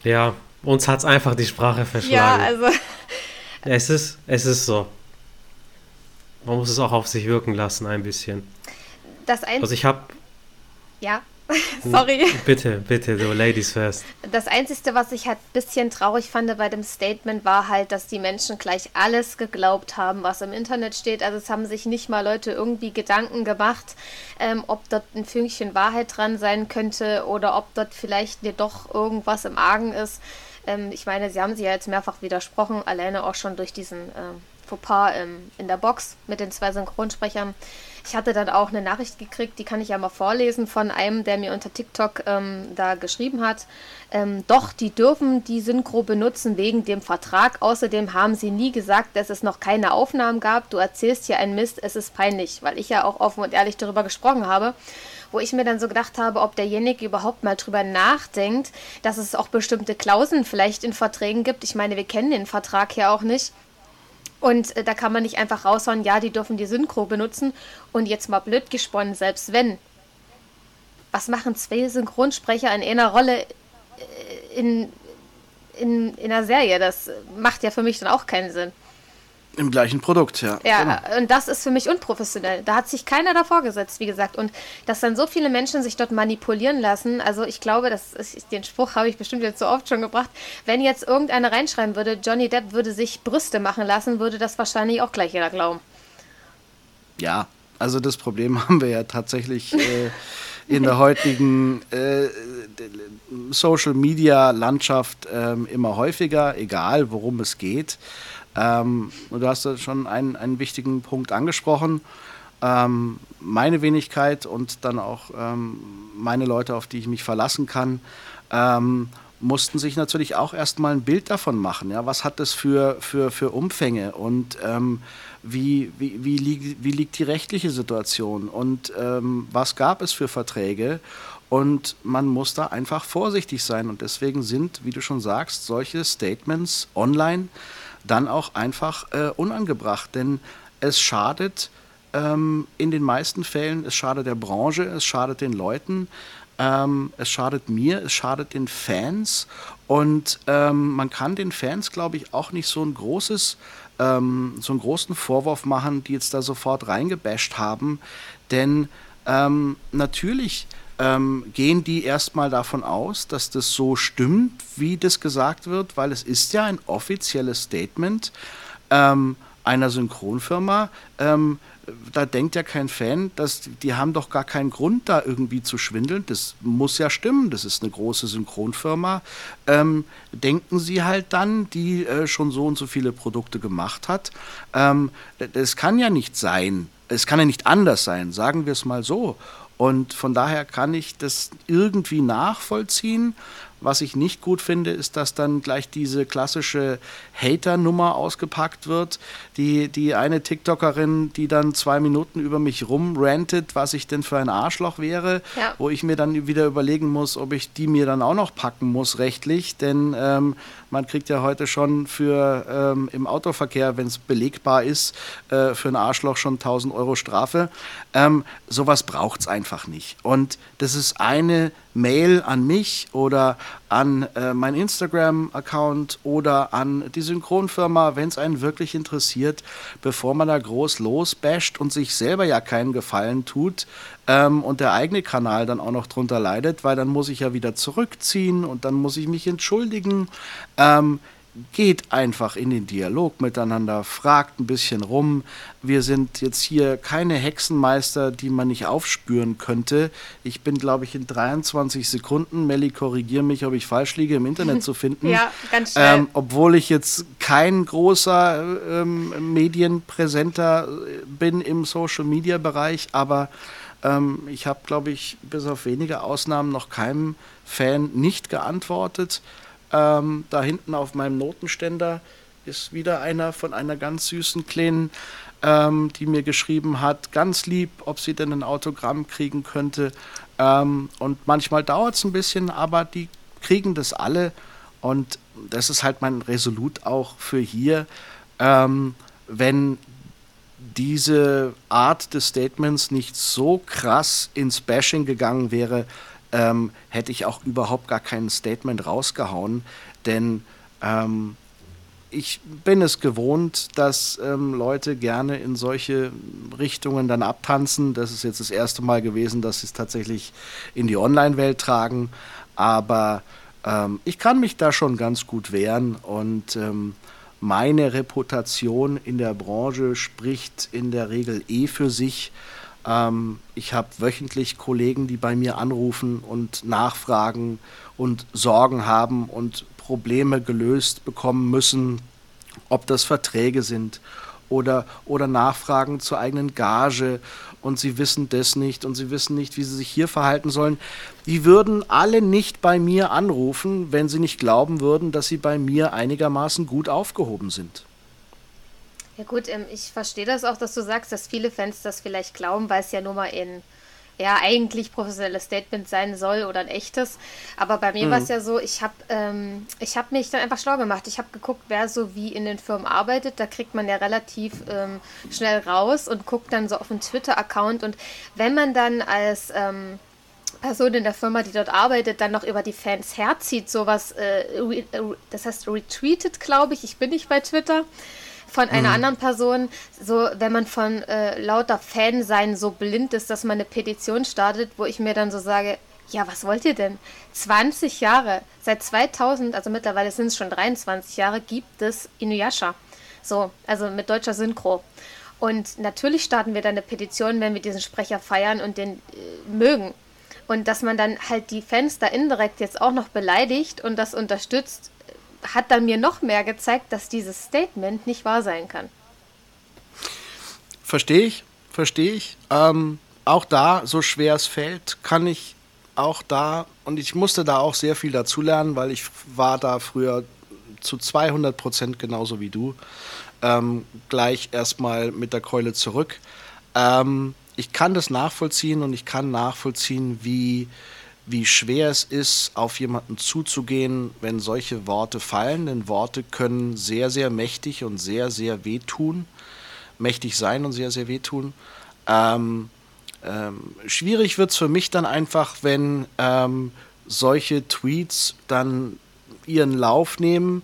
Ja, uns hat es einfach die Sprache verschlagen. Ja, also es ist, es ist so. Man muss es auch auf sich wirken lassen, ein bisschen. Das ein also ich habe. Ja, <laughs> sorry. Bitte, bitte, so Ladies first. Das Einzige, was ich halt ein bisschen traurig fand bei dem Statement, war halt, dass die Menschen gleich alles geglaubt haben, was im Internet steht. Also es haben sich nicht mal Leute irgendwie Gedanken gemacht, ähm, ob dort ein Fünkchen Wahrheit dran sein könnte oder ob dort vielleicht doch irgendwas im Argen ist. Ähm, ich meine, sie haben sie ja jetzt mehrfach widersprochen, alleine auch schon durch diesen ähm, Fauxpas ähm, in der Box mit den zwei Synchronsprechern. Ich hatte dann auch eine Nachricht gekriegt, die kann ich ja mal vorlesen von einem, der mir unter TikTok ähm, da geschrieben hat. Ähm, doch, die dürfen die Synchro benutzen wegen dem Vertrag. Außerdem haben sie nie gesagt, dass es noch keine Aufnahmen gab. Du erzählst hier einen Mist, es ist peinlich, weil ich ja auch offen und ehrlich darüber gesprochen habe wo ich mir dann so gedacht habe, ob derjenige überhaupt mal drüber nachdenkt, dass es auch bestimmte Klauseln vielleicht in Verträgen gibt. Ich meine, wir kennen den Vertrag ja auch nicht. Und äh, da kann man nicht einfach raushauen, ja, die dürfen die Synchro benutzen. Und jetzt mal blöd gesponnen, selbst wenn. Was machen zwei Synchronsprecher in einer Rolle äh, in, in, in einer Serie? Das macht ja für mich dann auch keinen Sinn. Im gleichen Produkt, ja. Ja, genau. und das ist für mich unprofessionell. Da hat sich keiner davor gesetzt, wie gesagt. Und dass dann so viele Menschen sich dort manipulieren lassen, also ich glaube, das ist, den Spruch habe ich bestimmt jetzt so oft schon gebracht. Wenn jetzt irgendeiner reinschreiben würde, Johnny Depp würde sich Brüste machen lassen, würde das wahrscheinlich auch gleich jeder glauben. Ja, also das Problem <laughs> haben wir ja tatsächlich äh, in der heutigen äh, Social Media Landschaft äh, immer häufiger, egal worum es geht. Ähm, du hast schon einen, einen wichtigen Punkt angesprochen. Ähm, meine Wenigkeit und dann auch ähm, meine Leute, auf die ich mich verlassen kann, ähm, mussten sich natürlich auch erstmal ein Bild davon machen. Ja? Was hat das für, für, für Umfänge und ähm, wie, wie, wie, lieg, wie liegt die rechtliche Situation und ähm, was gab es für Verträge? Und man muss da einfach vorsichtig sein. Und deswegen sind, wie du schon sagst, solche Statements online dann auch einfach äh, unangebracht, denn es schadet ähm, in den meisten Fällen, es schadet der Branche, es schadet den Leuten, ähm, es schadet mir, es schadet den Fans. Und ähm, man kann den Fans, glaube ich, auch nicht so ein großes, ähm, so einen großen Vorwurf machen, die jetzt da sofort reingebasht haben, denn ähm, natürlich ähm, gehen die erstmal davon aus, dass das so stimmt, wie das gesagt wird, weil es ist ja ein offizielles Statement. Ähm, einer Synchronfirma, ähm, da denkt ja kein Fan, dass die haben doch gar keinen Grund, da irgendwie zu schwindeln. Das muss ja stimmen. Das ist eine große Synchronfirma. Ähm, denken Sie halt dann, die äh, schon so und so viele Produkte gemacht hat. Ähm, das kann ja nicht sein. Es kann ja nicht anders sein, sagen wir es mal so. Und von daher kann ich das irgendwie nachvollziehen. Was ich nicht gut finde, ist, dass dann gleich diese klassische Hater-Nummer ausgepackt wird. Die, die eine TikTokerin, die dann zwei Minuten über mich rumrantet, was ich denn für ein Arschloch wäre, ja. wo ich mir dann wieder überlegen muss, ob ich die mir dann auch noch packen muss rechtlich. Denn ähm, man kriegt ja heute schon für ähm, im Autoverkehr, wenn es belegbar ist, äh, für ein Arschloch schon 1000 Euro Strafe. Ähm, sowas braucht es einfach nicht. Und das ist eine Mail an mich oder an äh, mein Instagram-Account oder an die Synchronfirma, wenn es einen wirklich interessiert, bevor man da groß losbasht und sich selber ja keinen Gefallen tut ähm, und der eigene Kanal dann auch noch drunter leidet, weil dann muss ich ja wieder zurückziehen und dann muss ich mich entschuldigen. Ähm, geht einfach in den Dialog miteinander, fragt ein bisschen rum. Wir sind jetzt hier keine Hexenmeister, die man nicht aufspüren könnte. Ich bin, glaube ich, in 23 Sekunden, Melli, korrigiere mich, ob ich falsch liege, im Internet zu finden. <laughs> ja, ganz schnell. Ähm, obwohl ich jetzt kein großer ähm, Medienpräsenter äh, bin im Social-Media-Bereich, aber ähm, ich habe, glaube ich, bis auf wenige Ausnahmen noch keinem Fan nicht geantwortet. Ähm, da hinten auf meinem Notenständer ist wieder einer von einer ganz süßen Kleinen, ähm, die mir geschrieben hat, ganz lieb, ob sie denn ein Autogramm kriegen könnte. Ähm, und manchmal dauert es ein bisschen, aber die kriegen das alle. Und das ist halt mein Resolut auch für hier. Ähm, wenn diese Art des Statements nicht so krass ins Bashing gegangen wäre, ähm, hätte ich auch überhaupt gar kein Statement rausgehauen, denn ähm, ich bin es gewohnt, dass ähm, Leute gerne in solche Richtungen dann abtanzen. Das ist jetzt das erste Mal gewesen, dass sie es tatsächlich in die Online-Welt tragen. Aber ähm, ich kann mich da schon ganz gut wehren und ähm, meine Reputation in der Branche spricht in der Regel eh für sich. Ähm, ich habe wöchentlich Kollegen, die bei mir anrufen und nachfragen und Sorgen haben und Probleme gelöst bekommen müssen, ob das Verträge sind oder, oder Nachfragen zur eigenen Gage und sie wissen das nicht und sie wissen nicht, wie sie sich hier verhalten sollen. Die würden alle nicht bei mir anrufen, wenn sie nicht glauben würden, dass sie bei mir einigermaßen gut aufgehoben sind. Ja gut, ähm, ich verstehe das auch, dass du sagst, dass viele Fans das vielleicht glauben, weil es ja nur mal in ja eigentlich professionelles Statement sein soll oder ein echtes. Aber bei mir mhm. war es ja so, ich habe ähm, hab mich dann einfach schlau gemacht. Ich habe geguckt, wer so wie in den Firmen arbeitet. Da kriegt man ja relativ ähm, schnell raus und guckt dann so auf den Twitter-Account. Und wenn man dann als ähm, Person in der Firma, die dort arbeitet, dann noch über die Fans herzieht, sowas, äh, das heißt retweetet, glaube ich. Ich bin nicht bei Twitter von einer mhm. anderen Person, so wenn man von äh, lauter Fan sein so blind ist, dass man eine Petition startet, wo ich mir dann so sage, ja, was wollt ihr denn? 20 Jahre, seit 2000, also mittlerweile sind es schon 23 Jahre, gibt es Inuyasha. So, also mit deutscher Synchro. Und natürlich starten wir dann eine Petition, wenn wir diesen Sprecher feiern und den äh, mögen. Und dass man dann halt die Fans da indirekt jetzt auch noch beleidigt und das unterstützt, hat dann mir noch mehr gezeigt, dass dieses Statement nicht wahr sein kann. Verstehe ich, verstehe ich. Ähm, auch da, so schwer es fällt, kann ich auch da, und ich musste da auch sehr viel dazulernen, weil ich war da früher zu 200 Prozent genauso wie du, ähm, gleich erstmal mit der Keule zurück. Ähm, ich kann das nachvollziehen und ich kann nachvollziehen, wie wie schwer es ist, auf jemanden zuzugehen, wenn solche Worte fallen. Denn Worte können sehr, sehr mächtig und sehr, sehr wehtun. Mächtig sein und sehr, sehr wehtun. Ähm, ähm, schwierig wird es für mich dann einfach, wenn ähm, solche Tweets dann ihren Lauf nehmen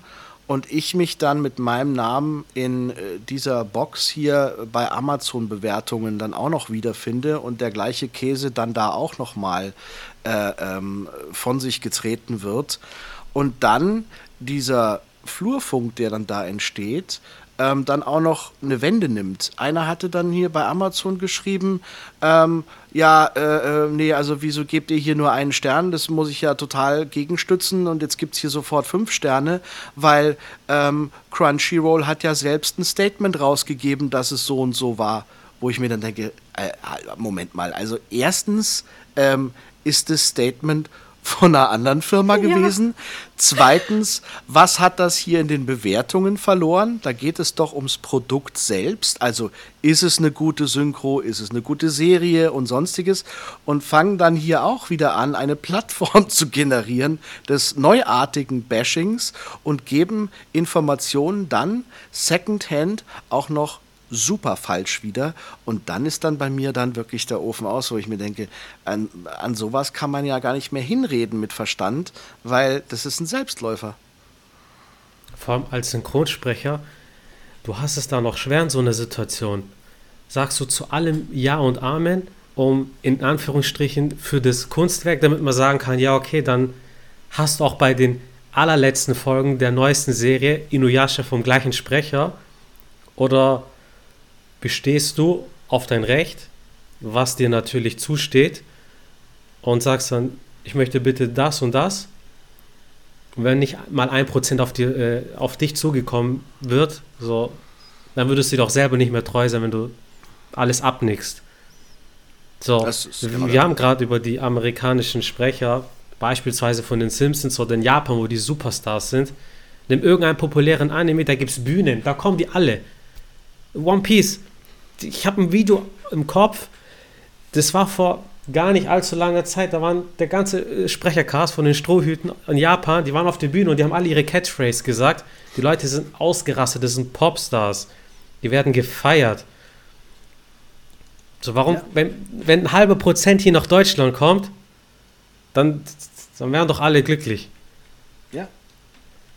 und ich mich dann mit meinem Namen in äh, dieser Box hier bei Amazon Bewertungen dann auch noch wiederfinde und der gleiche Käse dann da auch noch mal äh, ähm, von sich getreten wird. Und dann dieser Flurfunk, der dann da entsteht, ähm, dann auch noch eine Wende nimmt. Einer hatte dann hier bei Amazon geschrieben, ähm, ja, äh, äh, nee, also wieso gebt ihr hier nur einen Stern? Das muss ich ja total gegenstützen und jetzt gibt es hier sofort fünf Sterne, weil ähm, Crunchyroll hat ja selbst ein Statement rausgegeben, dass es so und so war, wo ich mir dann denke, äh, Moment mal, also erstens ähm, ist das Statement von einer anderen Firma <laughs> gewesen. Ja. Zweitens, was hat das hier in den Bewertungen verloren? Da geht es doch ums Produkt selbst. Also ist es eine gute Synchro, ist es eine gute Serie und sonstiges. Und fangen dann hier auch wieder an, eine Plattform <laughs> zu generieren des neuartigen Bashings und geben Informationen dann secondhand auch noch super falsch wieder. Und dann ist dann bei mir dann wirklich der Ofen aus, wo ich mir denke, an, an sowas kann man ja gar nicht mehr hinreden mit Verstand, weil das ist ein Selbstläufer. Vor allem als Synchronsprecher, du hast es da noch schwer in so einer Situation. Sagst du zu allem Ja und Amen, um in Anführungsstrichen für das Kunstwerk, damit man sagen kann, ja, okay, dann hast du auch bei den allerletzten Folgen der neuesten Serie Inuyasha vom gleichen Sprecher oder bestehst du auf dein Recht, was dir natürlich zusteht, und sagst dann, ich möchte bitte das und das. Und wenn nicht mal ein Prozent auf, äh, auf dich zugekommen wird, so, dann würdest du dir doch selber nicht mehr treu sein, wenn du alles abnickst. So, wir haben gerade über die amerikanischen Sprecher, beispielsweise von den Simpsons oder in Japan, wo die Superstars sind. Nimm irgendeinen populären Anime, da gibt es Bühnen, da kommen die alle. One Piece, ich habe ein Video im Kopf, das war vor gar nicht allzu langer Zeit, da waren der ganze äh, Sprechercast von den Strohhüten in Japan, die waren auf der Bühne und die haben alle ihre Catchphrase gesagt. Die Leute sind ausgerastet, das sind Popstars. Die werden gefeiert. So, warum, ja. wenn, wenn ein halber Prozent hier nach Deutschland kommt, dann, dann wären doch alle glücklich.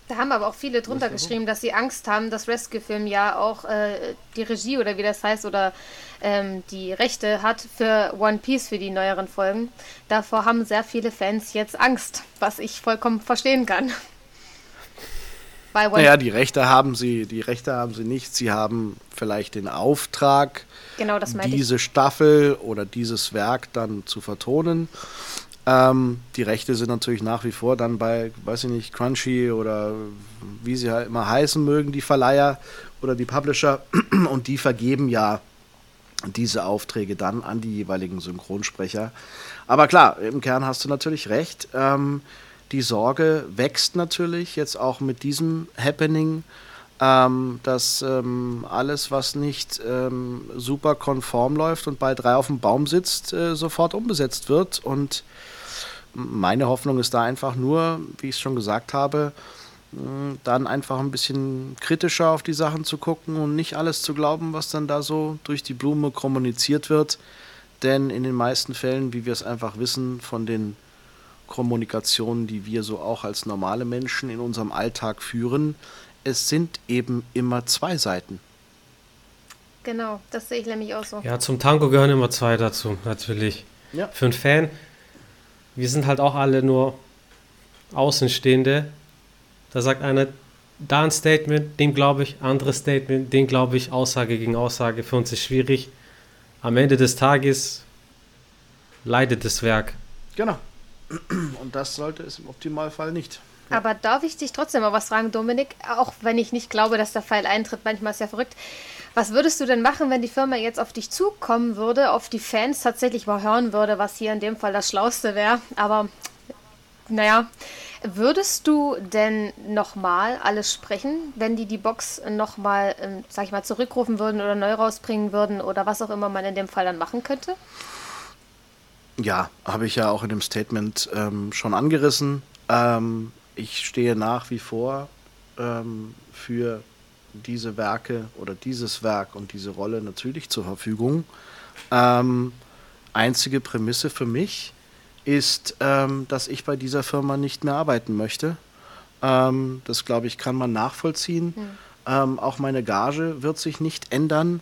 Da haben aber auch viele drunter geschrieben, dass sie Angst haben, dass Rescue-Film ja auch äh, die Regie oder wie das heißt oder ähm, die Rechte hat für One Piece für die neueren Folgen. Davor haben sehr viele Fans jetzt Angst, was ich vollkommen verstehen kann. Bei One naja, die Rechte haben sie, die Rechte haben sie nicht. Sie haben vielleicht den Auftrag, genau, diese ich. Staffel oder dieses Werk dann zu vertonen. Ähm, die Rechte sind natürlich nach wie vor dann bei, weiß ich nicht, Crunchy oder wie sie halt immer heißen mögen, die Verleiher oder die Publisher. <clears throat> Und die vergeben ja diese Aufträge dann an die jeweiligen Synchronsprecher. Aber klar, im Kern hast du natürlich recht. Ähm, die Sorge wächst natürlich jetzt auch mit diesem Happening, ähm, dass ähm, alles, was nicht ähm, super konform läuft und bei drei auf dem Baum sitzt, äh, sofort umbesetzt wird. Und meine Hoffnung ist da einfach nur, wie ich es schon gesagt habe, dann einfach ein bisschen kritischer auf die Sachen zu gucken und nicht alles zu glauben, was dann da so durch die Blume kommuniziert wird. Denn in den meisten Fällen, wie wir es einfach wissen, von den Kommunikationen, die wir so auch als normale Menschen in unserem Alltag führen, es sind eben immer zwei Seiten. Genau, das sehe ich nämlich auch so. Ja, zum Tango gehören immer zwei dazu, natürlich. Ja. Für einen Fan wir sind halt auch alle nur Außenstehende. Da sagt einer, da ein Statement, dem glaube ich, anderes Statement, dem glaube ich, Aussage gegen Aussage, für uns ist schwierig. Am Ende des Tages leidet das Werk. Genau. <clears throat> Und das sollte es im Optimalfall nicht. Ja. Aber darf ich dich trotzdem mal was fragen, Dominik? Auch wenn ich nicht glaube, dass der Fall eintritt, manchmal ist ja verrückt. Was würdest du denn machen, wenn die Firma jetzt auf dich zukommen würde, auf die Fans tatsächlich mal hören würde, was hier in dem Fall das Schlauste wäre? Aber naja, würdest du denn nochmal alles sprechen, wenn die die Box nochmal, ähm, sag ich mal, zurückrufen würden oder neu rausbringen würden oder was auch immer man in dem Fall dann machen könnte? Ja, habe ich ja auch in dem Statement ähm, schon angerissen. Ähm, ich stehe nach wie vor ähm, für diese Werke oder dieses Werk und diese Rolle natürlich zur Verfügung. Ähm, einzige Prämisse für mich ist, ähm, dass ich bei dieser Firma nicht mehr arbeiten möchte. Ähm, das, glaube ich, kann man nachvollziehen. Mhm. auch meine Gage wird sich nicht ändern.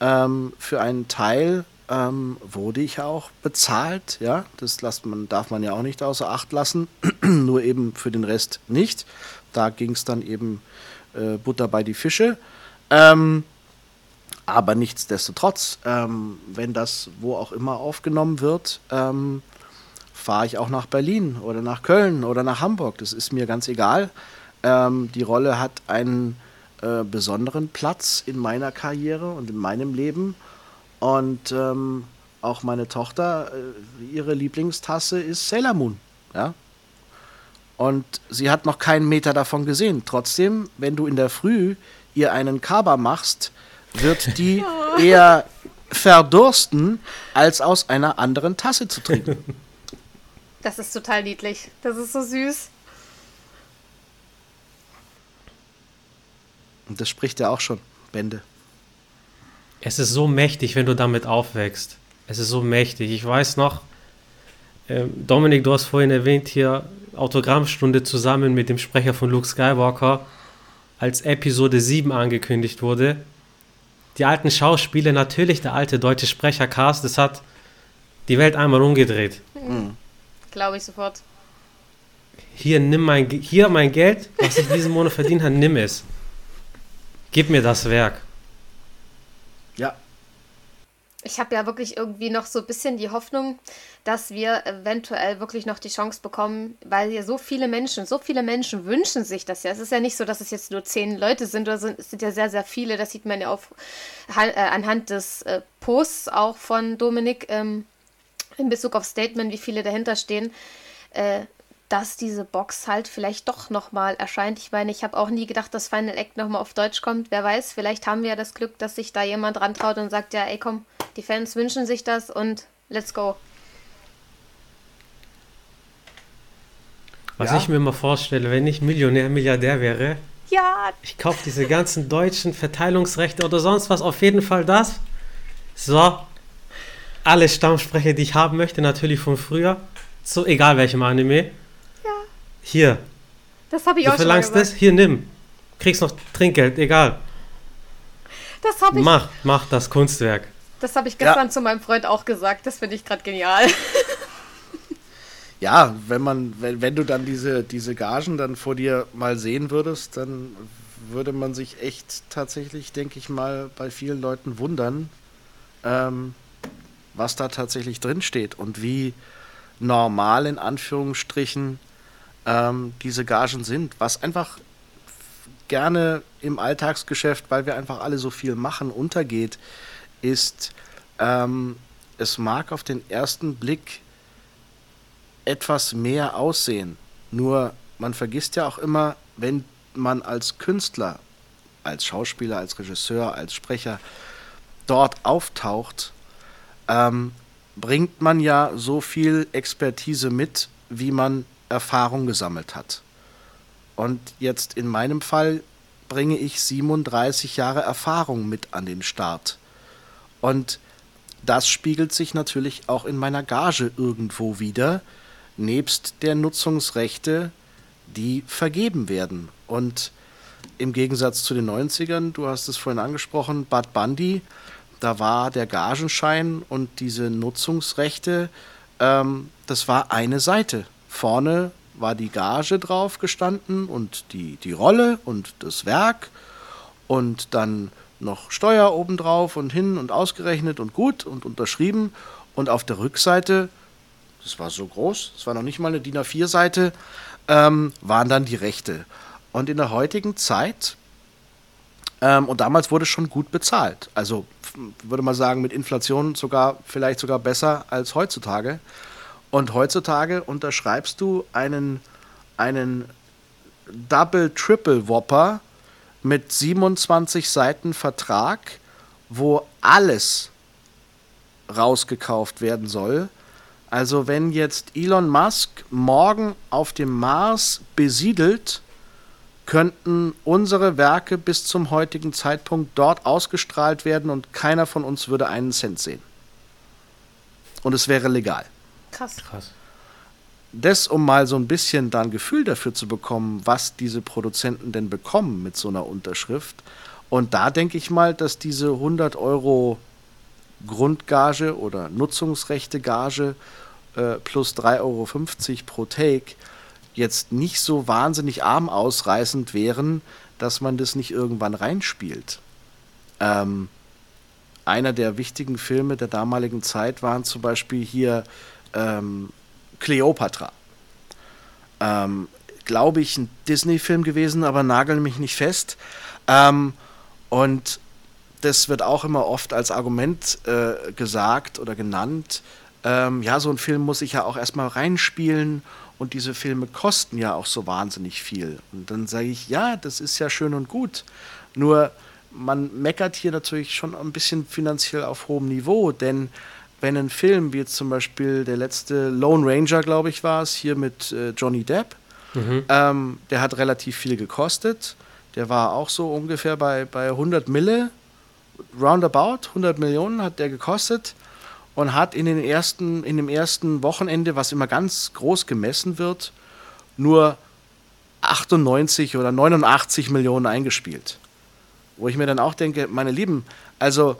Ähm, für einen Teil ähm, wurde ich auch bezahlt. Ja, das lässt man, darf man ja auch nicht außer Acht lassen. <clears throat> Nur eben für den Rest nicht. Da ging es dann eben äh, Butter bei die Fische. Ähm, aber nichtsdestotrotz, ähm, wenn das wo auch immer aufgenommen wird, ähm, fahre ich auch nach Berlin oder nach Köln oder nach Hamburg. Das ist mir ganz egal. Ähm, die Rolle hat einen äh, besonderen Platz in meiner Karriere und in meinem Leben. Und ähm, auch meine Tochter, äh, ihre Lieblingstasse ist Sailor Moon. Ja? Und sie hat noch keinen Meter davon gesehen. Trotzdem, wenn du in der Früh ihr einen Kaba machst, wird die <laughs> eher verdursten, als aus einer anderen Tasse zu trinken. Das ist total niedlich. Das ist so süß. Und das spricht ja auch schon Bände. Es ist so mächtig, wenn du damit aufwächst. Es ist so mächtig. Ich weiß noch, äh, Dominik, du hast vorhin erwähnt hier Autogrammstunde zusammen mit dem Sprecher von Luke Skywalker, als Episode 7 angekündigt wurde. Die alten Schauspieler, natürlich der alte deutsche Sprechercast, das hat die Welt einmal umgedreht. Mhm. Glaube ich sofort. Hier, nimm mein, hier mein Geld, was ich diesen Monat verdient habe, nimm es. Gib mir das Werk. Ja. Ich habe ja wirklich irgendwie noch so ein bisschen die Hoffnung, dass wir eventuell wirklich noch die Chance bekommen, weil hier so viele Menschen, so viele Menschen wünschen sich das ja. Es ist ja nicht so, dass es jetzt nur zehn Leute sind, oder sind, es sind ja sehr, sehr viele. Das sieht man ja auf, äh, anhand des äh, Posts auch von Dominik ähm, in Bezug auf Statement, wie viele dahinter stehen. Äh, dass diese Box halt vielleicht doch nochmal erscheint. Ich meine, ich habe auch nie gedacht, dass Final Act nochmal auf Deutsch kommt. Wer weiß, vielleicht haben wir ja das Glück, dass sich da jemand rantraut und sagt, ja, ey komm, die Fans wünschen sich das und let's go. Was ja. ich mir mal vorstelle, wenn ich Millionär, Milliardär wäre, ja. ich kaufe diese ganzen deutschen Verteilungsrechte oder sonst was, auf jeden Fall das. So, alle Stammsprecher, die ich haben möchte, natürlich von früher, so egal welchem Anime. Hier. Das habe ich du auch verlangst schon mal das? Hier, nimm. Kriegst noch Trinkgeld, egal. Das habe ich. Mach, mach das Kunstwerk. Das habe ich gestern ja. zu meinem Freund auch gesagt. Das finde ich gerade genial. ja, wenn man, wenn, wenn du dann diese, diese Gagen dann vor dir mal sehen würdest, dann würde man sich echt tatsächlich, denke ich mal, bei vielen Leuten wundern, ähm, was da tatsächlich drin steht und wie normal in Anführungsstrichen ähm, diese Gagen sind, was einfach gerne im Alltagsgeschäft, weil wir einfach alle so viel machen, untergeht, ist, ähm, es mag auf den ersten Blick etwas mehr aussehen. Nur man vergisst ja auch immer, wenn man als Künstler, als Schauspieler, als Regisseur, als Sprecher dort auftaucht, ähm, bringt man ja so viel Expertise mit, wie man Erfahrung gesammelt hat. Und jetzt in meinem Fall bringe ich 37 Jahre Erfahrung mit an den Start. Und das spiegelt sich natürlich auch in meiner Gage irgendwo wieder, nebst der Nutzungsrechte, die vergeben werden. Und im Gegensatz zu den 90ern, du hast es vorhin angesprochen, Bad Bundy, da war der Gagenschein und diese Nutzungsrechte, ähm, das war eine Seite vorne war die Gage drauf gestanden und die, die Rolle und das Werk und dann noch Steuer obendrauf und hin und ausgerechnet und gut und unterschrieben. Und auf der Rückseite, das war so groß, das war noch nicht mal eine DIN A4-Seite, ähm, waren dann die Rechte. Und in der heutigen Zeit, ähm, und damals wurde schon gut bezahlt, also würde man sagen, mit Inflation sogar, vielleicht sogar besser als heutzutage. Und heutzutage unterschreibst du einen, einen Double Triple Whopper mit 27 Seiten Vertrag, wo alles rausgekauft werden soll. Also wenn jetzt Elon Musk morgen auf dem Mars besiedelt, könnten unsere Werke bis zum heutigen Zeitpunkt dort ausgestrahlt werden und keiner von uns würde einen Cent sehen. Und es wäre legal. Krass. Krass. Das, um mal so ein bisschen dann Gefühl dafür zu bekommen, was diese Produzenten denn bekommen mit so einer Unterschrift. Und da denke ich mal, dass diese 100 Euro Grundgage oder Nutzungsrechte-Gage äh, plus 3,50 Euro pro Take jetzt nicht so wahnsinnig arm ausreißend wären, dass man das nicht irgendwann reinspielt. Ähm, einer der wichtigen Filme der damaligen Zeit waren zum Beispiel hier ähm, Cleopatra. Ähm, Glaube ich, ein Disney-Film gewesen, aber nagel mich nicht fest. Ähm, und das wird auch immer oft als Argument äh, gesagt oder genannt. Ähm, ja, so ein Film muss ich ja auch erstmal reinspielen und diese Filme kosten ja auch so wahnsinnig viel. Und dann sage ich, ja, das ist ja schön und gut. Nur man meckert hier natürlich schon ein bisschen finanziell auf hohem Niveau, denn wenn ein Film, wie jetzt zum Beispiel der letzte Lone Ranger, glaube ich, war es, hier mit äh, Johnny Depp, mhm. ähm, der hat relativ viel gekostet. Der war auch so ungefähr bei, bei 100 Mille, roundabout, 100 Millionen hat der gekostet und hat in, den ersten, in dem ersten Wochenende, was immer ganz groß gemessen wird, nur 98 oder 89 Millionen eingespielt. Wo ich mir dann auch denke, meine Lieben, also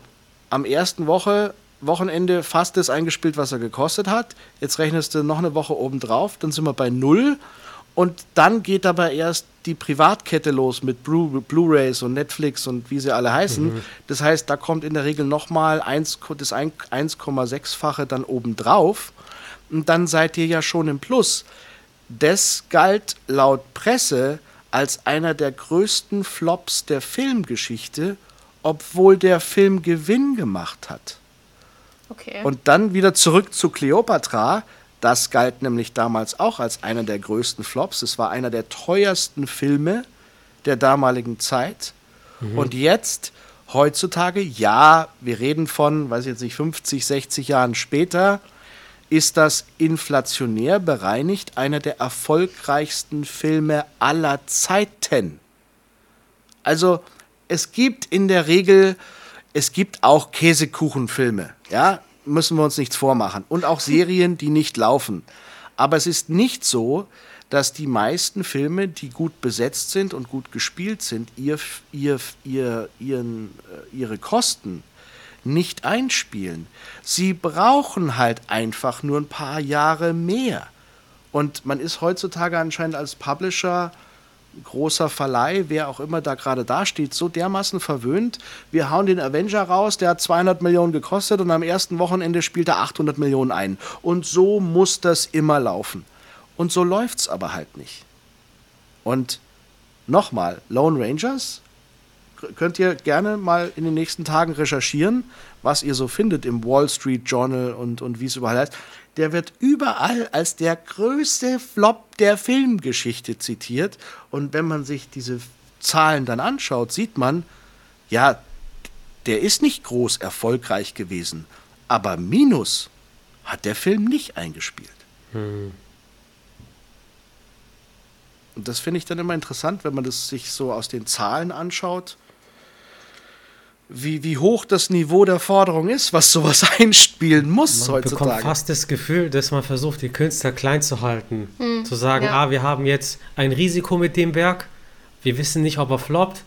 am ersten Woche, Wochenende fast das eingespielt, was er gekostet hat. Jetzt rechnest du noch eine Woche obendrauf, dann sind wir bei null. Und dann geht aber erst die Privatkette los mit Blu-rays und Netflix und wie sie alle heißen. Mhm. Das heißt, da kommt in der Regel nochmal das 1,6-fache dann obendrauf. Und dann seid ihr ja schon im Plus. Das galt laut Presse als einer der größten Flops der Filmgeschichte, obwohl der Film Gewinn gemacht hat. Okay. Und dann wieder zurück zu Cleopatra. Das galt nämlich damals auch als einer der größten Flops. Es war einer der teuersten Filme der damaligen Zeit. Mhm. Und jetzt, heutzutage, ja, wir reden von, weiß ich jetzt nicht, 50, 60 Jahren später, ist das inflationär bereinigt einer der erfolgreichsten Filme aller Zeiten. Also es gibt in der Regel, es gibt auch Käsekuchenfilme, ja, müssen wir uns nichts vormachen. Und auch Serien, die nicht laufen. Aber es ist nicht so, dass die meisten Filme, die gut besetzt sind und gut gespielt sind, ihr, ihr, ihr, ihren, äh, ihre Kosten nicht einspielen. Sie brauchen halt einfach nur ein paar Jahre mehr. Und man ist heutzutage anscheinend als Publisher großer Verleih, wer auch immer da gerade dasteht, so dermaßen verwöhnt. Wir hauen den Avenger raus, der hat 200 Millionen gekostet und am ersten Wochenende spielt er 800 Millionen ein. Und so muss das immer laufen. Und so läuft es aber halt nicht. Und nochmal, Lone Rangers könnt ihr gerne mal in den nächsten Tagen recherchieren, was ihr so findet im Wall Street Journal und, und wie es überall heißt der wird überall als der größte Flop der Filmgeschichte zitiert. Und wenn man sich diese Zahlen dann anschaut, sieht man, ja, der ist nicht groß erfolgreich gewesen, aber Minus hat der Film nicht eingespielt. Hm. Und das finde ich dann immer interessant, wenn man das sich so aus den Zahlen anschaut wie, wie hoch das Niveau der Forderung ist, was sowas <laughs> einspielen muss man heutzutage. Man bekommt fast das Gefühl, dass man versucht, die Künstler klein zu halten. Hm, zu sagen, ja. ah, wir haben jetzt ein Risiko mit dem Werk, wir wissen nicht, ob er floppt.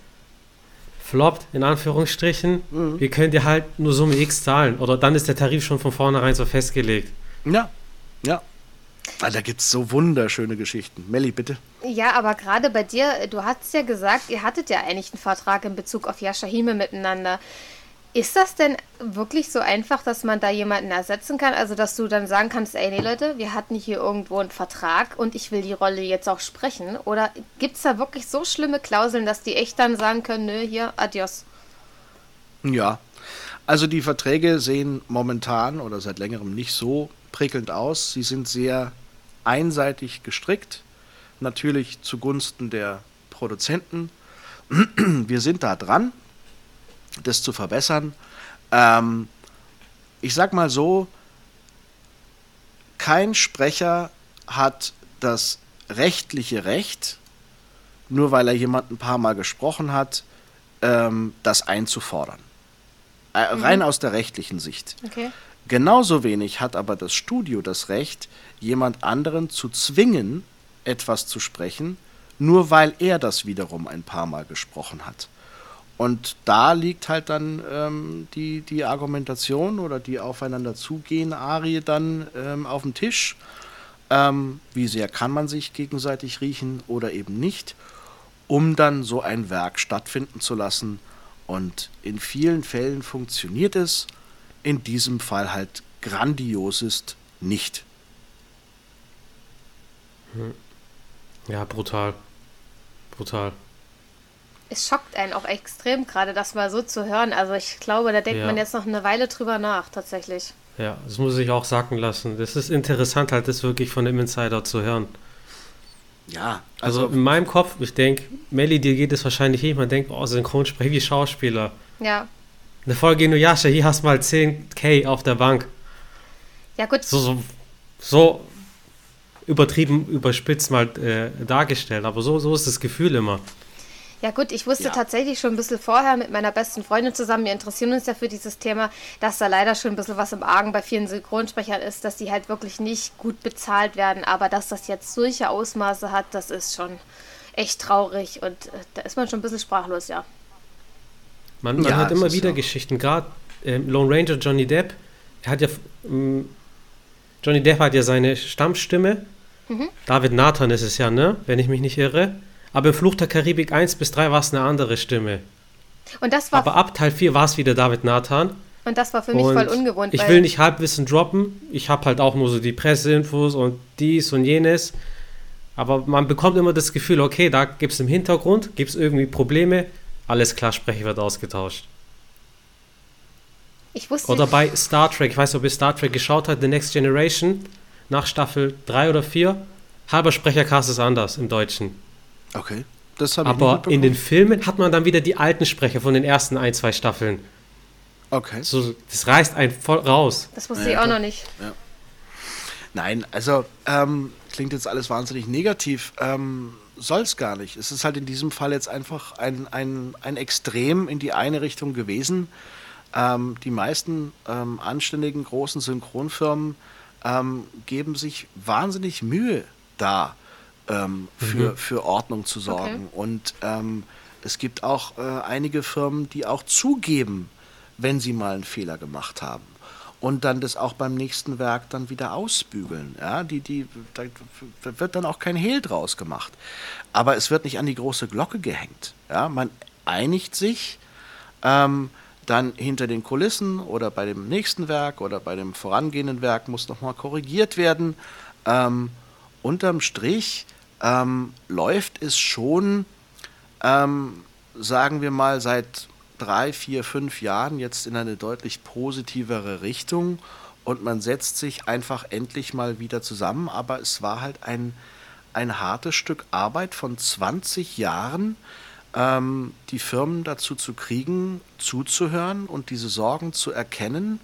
Floppt, in Anführungsstrichen. Mhm. Wir können dir halt nur Summe X zahlen. Oder dann ist der Tarif schon von vornherein so festgelegt. Ja, ja. Ah, da gibt es so wunderschöne Geschichten. Melli, bitte. Ja, aber gerade bei dir, du hast ja gesagt, ihr hattet ja eigentlich einen Vertrag in Bezug auf Yashahime miteinander. Ist das denn wirklich so einfach, dass man da jemanden ersetzen kann? Also, dass du dann sagen kannst, ey, nee, Leute, wir hatten hier irgendwo einen Vertrag und ich will die Rolle jetzt auch sprechen? Oder gibt es da wirklich so schlimme Klauseln, dass die echt dann sagen können, nö, hier, adios? Ja, also die Verträge sehen momentan oder seit längerem nicht so prickelnd aus. Sie sind sehr einseitig gestrickt, natürlich zugunsten der Produzenten. <clears throat> Wir sind da dran, das zu verbessern. Ähm, ich sag mal so, kein Sprecher hat das rechtliche Recht, nur weil er jemand ein paar Mal gesprochen hat, ähm, das einzufordern. Äh, mhm. Rein aus der rechtlichen Sicht. Okay. Genauso wenig hat aber das Studio das Recht, jemand anderen zu zwingen, etwas zu sprechen, nur weil er das wiederum ein paar Mal gesprochen hat. Und da liegt halt dann ähm, die, die Argumentation oder die aufeinander zugehen Arie dann ähm, auf dem Tisch. Ähm, wie sehr kann man sich gegenseitig riechen oder eben nicht, um dann so ein Werk stattfinden zu lassen. Und in vielen Fällen funktioniert es, in diesem Fall halt grandiosest nicht. Hm. Ja, brutal. Brutal es schockt einen auch extrem gerade, das mal so zu hören. Also ich glaube, da denkt ja. man jetzt noch eine Weile drüber nach, tatsächlich. Ja, das muss ich auch sacken lassen. Das ist interessant, halt das wirklich von dem Insider zu hören. Ja, also, also in meinem Kopf, ich denke, Melly, dir geht es wahrscheinlich nicht. Man denkt, oh, Synchronsprecher wie Schauspieler. Ja. Eine Folge Inuyasha, hier hast du mal 10k auf der Bank. Ja, gut. So, so, so übertrieben, überspitzt mal äh, dargestellt, aber so, so ist das Gefühl immer. Ja gut, ich wusste ja. tatsächlich schon ein bisschen vorher mit meiner besten Freundin zusammen, wir interessieren uns ja für dieses Thema, dass da leider schon ein bisschen was im Argen bei vielen Synchronsprechern ist, dass die halt wirklich nicht gut bezahlt werden, aber dass das jetzt solche Ausmaße hat, das ist schon echt traurig und äh, da ist man schon ein bisschen sprachlos, ja. Man, man ja, hat immer wieder so. Geschichten, gerade äh, Lone Ranger Johnny Depp, er hat ja, ähm, Johnny Depp hat ja seine Stammstimme, mhm. David Nathan ist es ja, ne, wenn ich mich nicht irre. Aber im Fluch der Karibik 1 bis 3 war es eine andere Stimme. Und das war Aber ab Teil 4 war es wieder David Nathan. Und das war für mich und voll ungewohnt. Ich will nicht Halbwissen droppen. Ich habe halt auch nur so die Presseinfos und dies und jenes. Aber man bekommt immer das Gefühl, okay, da gibt es im Hintergrund, gibt es irgendwie Probleme. Alles klar, Sprecher wird ausgetauscht. Ich wusste Oder bei Star Trek, ich weiß nicht, ob ihr Star Trek geschaut habt, The Next Generation, nach Staffel 3 oder 4, halber Sprechercast ist anders im Deutschen. Okay. Das Aber in den Filmen hat man dann wieder die alten Sprecher von den ersten ein, zwei Staffeln. Okay. So, das reißt einen voll raus. Das wusste ja, ich auch noch nicht. Ja. Nein, also ähm, klingt jetzt alles wahnsinnig negativ. Ähm, Soll es gar nicht. Es ist halt in diesem Fall jetzt einfach ein, ein, ein Extrem in die eine Richtung gewesen. Ähm, die meisten ähm, anständigen großen Synchronfirmen ähm, geben sich wahnsinnig Mühe da ähm, für, mhm. für Ordnung zu sorgen. Okay. Und ähm, es gibt auch äh, einige Firmen, die auch zugeben, wenn sie mal einen Fehler gemacht haben. Und dann das auch beim nächsten Werk dann wieder ausbügeln. Ja, die, die, da wird dann auch kein Hehl draus gemacht. Aber es wird nicht an die große Glocke gehängt. Ja, man einigt sich ähm, dann hinter den Kulissen oder bei dem nächsten Werk oder bei dem vorangehenden Werk muss nochmal korrigiert werden. Ähm, unterm Strich ähm, läuft es schon, ähm, sagen wir mal, seit drei, vier, fünf Jahren jetzt in eine deutlich positivere Richtung und man setzt sich einfach endlich mal wieder zusammen. Aber es war halt ein, ein hartes Stück Arbeit von 20 Jahren, ähm, die Firmen dazu zu kriegen, zuzuhören und diese Sorgen zu erkennen.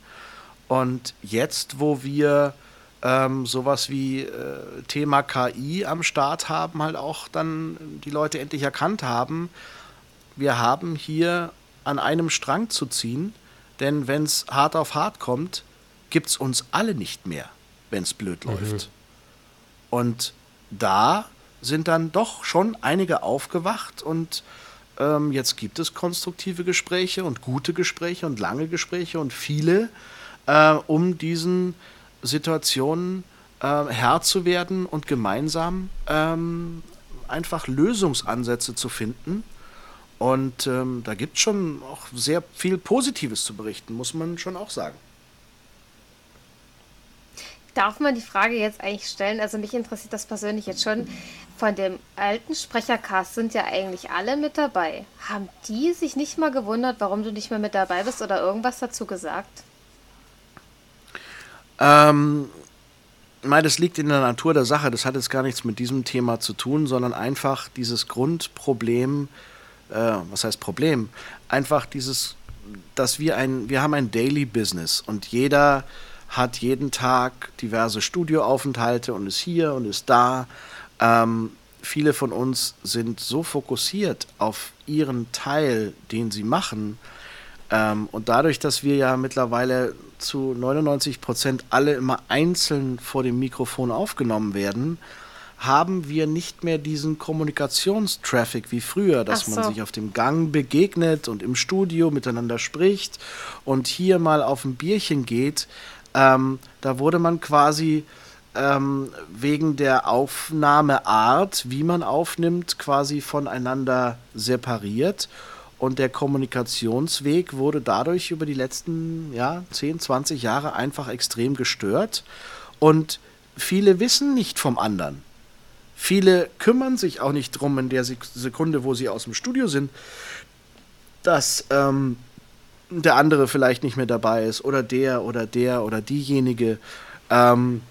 Und jetzt, wo wir ähm, sowas wie äh, Thema KI am Start haben, halt auch dann die Leute endlich erkannt haben, wir haben hier an einem Strang zu ziehen, denn wenn es hart auf hart kommt, gibt es uns alle nicht mehr, wenn es blöd mhm. läuft. Und da sind dann doch schon einige aufgewacht und ähm, jetzt gibt es konstruktive Gespräche und gute Gespräche und lange Gespräche und viele, äh, um diesen Situationen äh, Herr zu werden und gemeinsam ähm, einfach Lösungsansätze zu finden. Und ähm, da gibt es schon auch sehr viel Positives zu berichten, muss man schon auch sagen. Darf man die Frage jetzt eigentlich stellen? Also mich interessiert das persönlich jetzt schon. Von dem alten Sprechercast sind ja eigentlich alle mit dabei. Haben die sich nicht mal gewundert, warum du nicht mehr mit dabei bist oder irgendwas dazu gesagt? Ähm, meine, das liegt in der Natur der Sache. Das hat jetzt gar nichts mit diesem Thema zu tun, sondern einfach dieses Grundproblem, äh, was heißt Problem? Einfach dieses, dass wir ein, wir haben ein Daily Business und jeder hat jeden Tag diverse Studioaufenthalte und ist hier und ist da. Ähm, viele von uns sind so fokussiert auf ihren Teil, den sie machen, ähm, und dadurch, dass wir ja mittlerweile zu 99 Prozent alle immer einzeln vor dem Mikrofon aufgenommen werden, haben wir nicht mehr diesen Kommunikationstraffic wie früher, dass so. man sich auf dem Gang begegnet und im Studio miteinander spricht und hier mal auf ein Bierchen geht. Ähm, da wurde man quasi ähm, wegen der Aufnahmeart, wie man aufnimmt, quasi voneinander separiert. Und der Kommunikationsweg wurde dadurch über die letzten ja, 10, 20 Jahre einfach extrem gestört. Und viele wissen nicht vom anderen. Viele kümmern sich auch nicht drum in der Sekunde, wo sie aus dem Studio sind, dass ähm, der andere vielleicht nicht mehr dabei ist oder der oder der oder diejenige. Ähm,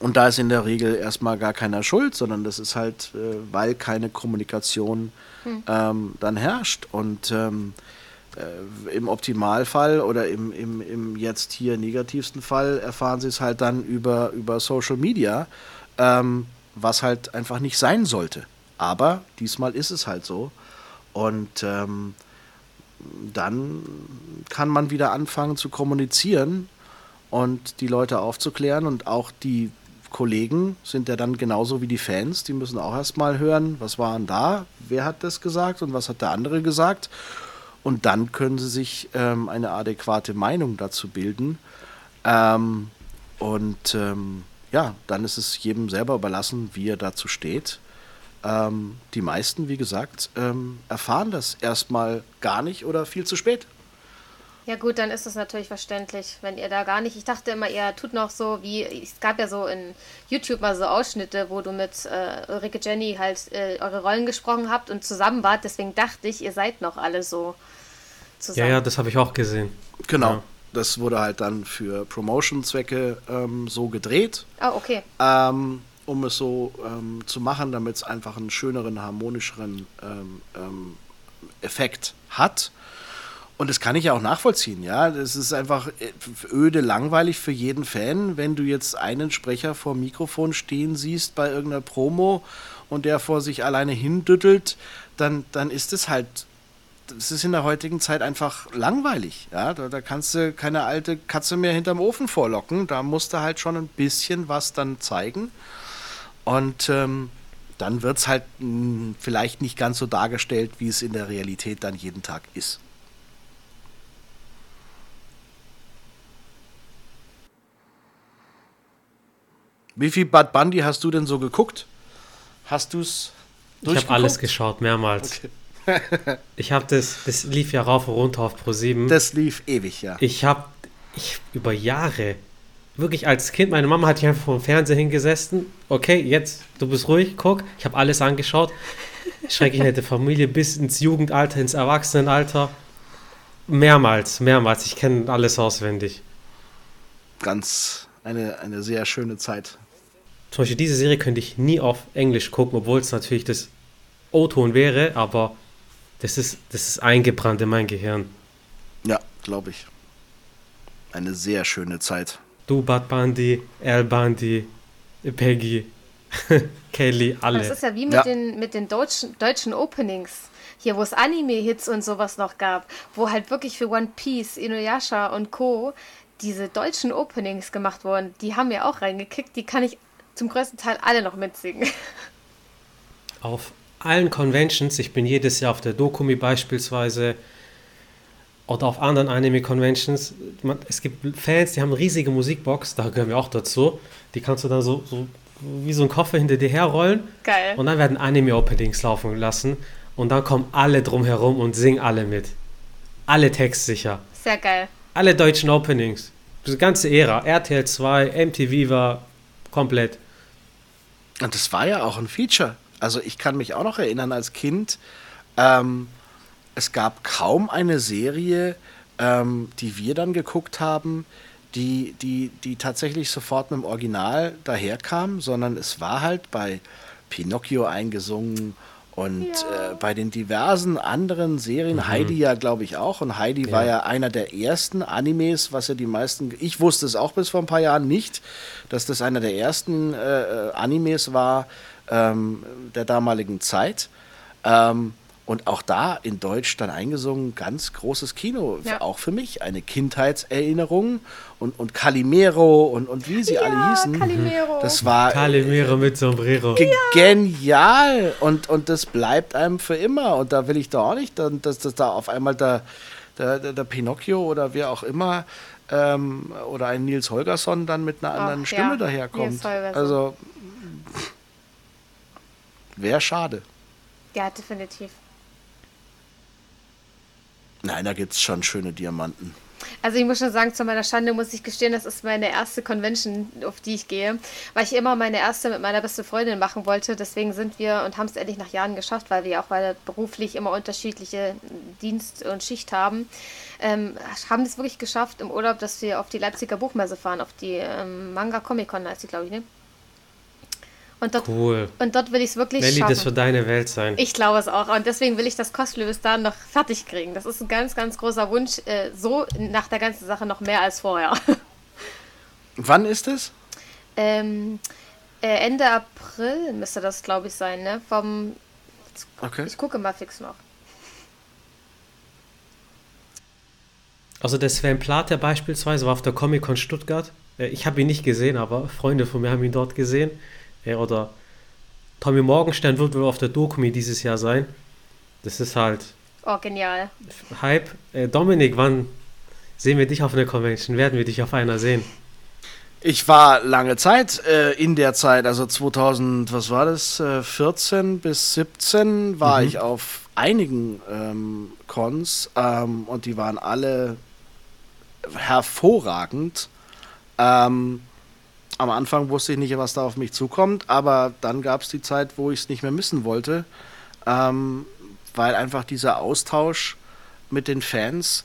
und da ist in der Regel erstmal gar keiner schuld, sondern das ist halt, äh, weil keine Kommunikation hm. ähm, dann herrscht. Und ähm, äh, im Optimalfall oder im, im, im jetzt hier negativsten Fall erfahren sie es halt dann über, über Social Media, ähm, was halt einfach nicht sein sollte. Aber diesmal ist es halt so. Und ähm, dann kann man wieder anfangen zu kommunizieren und die Leute aufzuklären und auch die Kollegen sind ja dann genauso wie die Fans, die müssen auch erstmal hören, was war denn da, wer hat das gesagt und was hat der andere gesagt. Und dann können sie sich ähm, eine adäquate Meinung dazu bilden. Ähm, und ähm, ja, dann ist es jedem selber überlassen, wie er dazu steht. Ähm, die meisten, wie gesagt, ähm, erfahren das erstmal gar nicht oder viel zu spät. Ja gut, dann ist das natürlich verständlich, wenn ihr da gar nicht. Ich dachte immer, ihr tut noch so wie es gab ja so in YouTube mal so Ausschnitte, wo du mit äh, Ulrike Jenny halt äh, eure Rollen gesprochen habt und zusammen wart. Deswegen dachte ich, ihr seid noch alle so zusammen. Ja, ja, das habe ich auch gesehen. Genau. Ja. Das wurde halt dann für Promotion-Zwecke ähm, so gedreht. Ah, okay. Ähm, um es so ähm, zu machen, damit es einfach einen schöneren, harmonischeren ähm, ähm, Effekt hat. Und das kann ich ja auch nachvollziehen, ja. Das ist einfach äh, öde langweilig für jeden Fan, wenn du jetzt einen Sprecher vor dem Mikrofon stehen siehst bei irgendeiner Promo und der vor sich alleine hindüttelt, dann, dann ist es halt, das ist in der heutigen Zeit einfach langweilig, ja. Da, da kannst du keine alte Katze mehr hinterm Ofen vorlocken. Da musst du halt schon ein bisschen was dann zeigen. Und ähm, dann wird es halt mh, hm, vielleicht nicht ganz so dargestellt, wie es in der Realität dann jeden Tag ist. Wie viel Bad Bundy hast du denn so geguckt? Hast du es Ich habe alles geschaut, mehrmals. Okay. Ich habe das, das lief ja rauf und runter auf Pro 7. Das lief ewig, ja. Ich habe ich, über Jahre, wirklich als Kind, meine Mama hat sich einfach vor dem Fernseher hingesessen. Okay, jetzt, du bist ruhig, guck. Ich habe alles angeschaut. Schrecklich nette Familie bis ins Jugendalter, ins Erwachsenenalter. Mehrmals, mehrmals. Ich kenne alles auswendig. Ganz eine, eine sehr schöne Zeit zum Beispiel diese Serie könnte ich nie auf Englisch gucken, obwohl es natürlich das O-Ton wäre, aber das ist, das ist eingebrannt in mein Gehirn. Ja, glaube ich. Eine sehr schöne Zeit. Du, Bad Bundy, Al Bundy, Peggy, <laughs> Kelly, alle. Das ist ja wie mit ja. den, mit den deutschen, deutschen Openings. Hier, wo es Anime-Hits und sowas noch gab, wo halt wirklich für One Piece, Inuyasha und Co. diese deutschen Openings gemacht wurden, die haben mir auch reingekickt. Die kann ich zum größten Teil alle noch mitsingen. <laughs> Auf allen Conventions, ich bin jedes Jahr auf der Dokumi beispielsweise oder auf anderen Anime-Conventions, es gibt Fans, die haben eine riesige Musikbox, da gehören wir auch dazu. Die kannst du dann so, so wie so ein Koffer hinter dir herrollen. Geil. Und dann werden Anime-Openings laufen lassen. Und dann kommen alle drumherum und singen alle mit. Alle textsicher. Sehr geil. Alle deutschen Openings. Die ganze Ära. RTL 2, MTV war komplett. Und das war ja auch ein Feature. Also ich kann mich auch noch erinnern als Kind, ähm, es gab kaum eine Serie, ähm, die wir dann geguckt haben, die, die, die tatsächlich sofort mit dem Original daherkam, sondern es war halt bei Pinocchio eingesungen und ja. äh, bei den diversen anderen Serien, mhm. Heidi ja, glaube ich, auch. Und Heidi ja. war ja einer der ersten Animes, was ja die meisten. Ich wusste es auch bis vor ein paar Jahren nicht, dass das einer der ersten äh, äh Animes war ähm, der damaligen Zeit. Ähm, Und auch da in Deutsch dann eingesungen, ganz großes Kino. Ja. Auch für mich eine Kindheitserinnerung. Und, und Calimero und, und wie sie alle hießen. Calimero. Das war Calimero mit Sombrero. ge- genial. Und, und das bleibt einem für immer. Und da will ich doch auch nicht, dass, dass da auf einmal der, der, der, der Pinocchio oder wer auch immer ähm, oder ein Nils Holgersson dann mit einer anderen Ach, Stimme ja, daherkommt. Also wäre schade. Ja, definitiv. Nein, da gibt es schon schöne Diamanten. Also ich muss schon sagen, zu meiner Schande muss ich gestehen, das ist meine erste Convention, auf die ich gehe, weil ich immer meine erste mit meiner besten Freundin machen wollte. Deswegen sind wir und haben es endlich nach Jahren geschafft, weil wir auch weil beruflich immer unterschiedliche Dienst- und Schicht haben. Ähm, haben es wirklich geschafft im Urlaub, dass wir auf die Leipziger Buchmesse fahren, auf die ähm, Manga Comic Con heißt die, glaube ich, ne? Und dort, Cool. und dort will ich es wirklich Nelly, schaffen. das wird deine Welt sein. Ich glaube es auch. Und deswegen will ich das Cosplay bis dahin noch fertig kriegen. Das ist ein ganz, ganz großer Wunsch. Äh, so nach der ganzen Sache noch mehr als vorher. <laughs> Wann ist es? ähm, äh, Ende April müsste das, glaube ich, sein, ne? Vom. Okay. Ich gucke mal fix noch. Also der Sven Plater beispielsweise war auf der Comic-Con Stuttgart. Äh, Ich habe ihn nicht gesehen, aber Freunde von mir haben ihn dort gesehen. Äh, Oder Tommy Morgenstern wird wohl auf der Dokumi dieses Jahr sein. Das ist halt Oh, genial. Hype. Äh, Dominik, wann sehen wir dich auf einer Convention? Werden wir dich auf einer sehen? Ich war lange Zeit äh, in der Zeit, also 2000, was war das, äh, 14 bis 17 war ich auf einigen ähm, Cons ähm, und die waren alle hervorragend. Ähm, am Anfang wusste ich nicht, was da auf mich zukommt, aber dann gab es die Zeit, wo ich es nicht mehr missen wollte, ähm, weil einfach dieser Austausch mit den Fans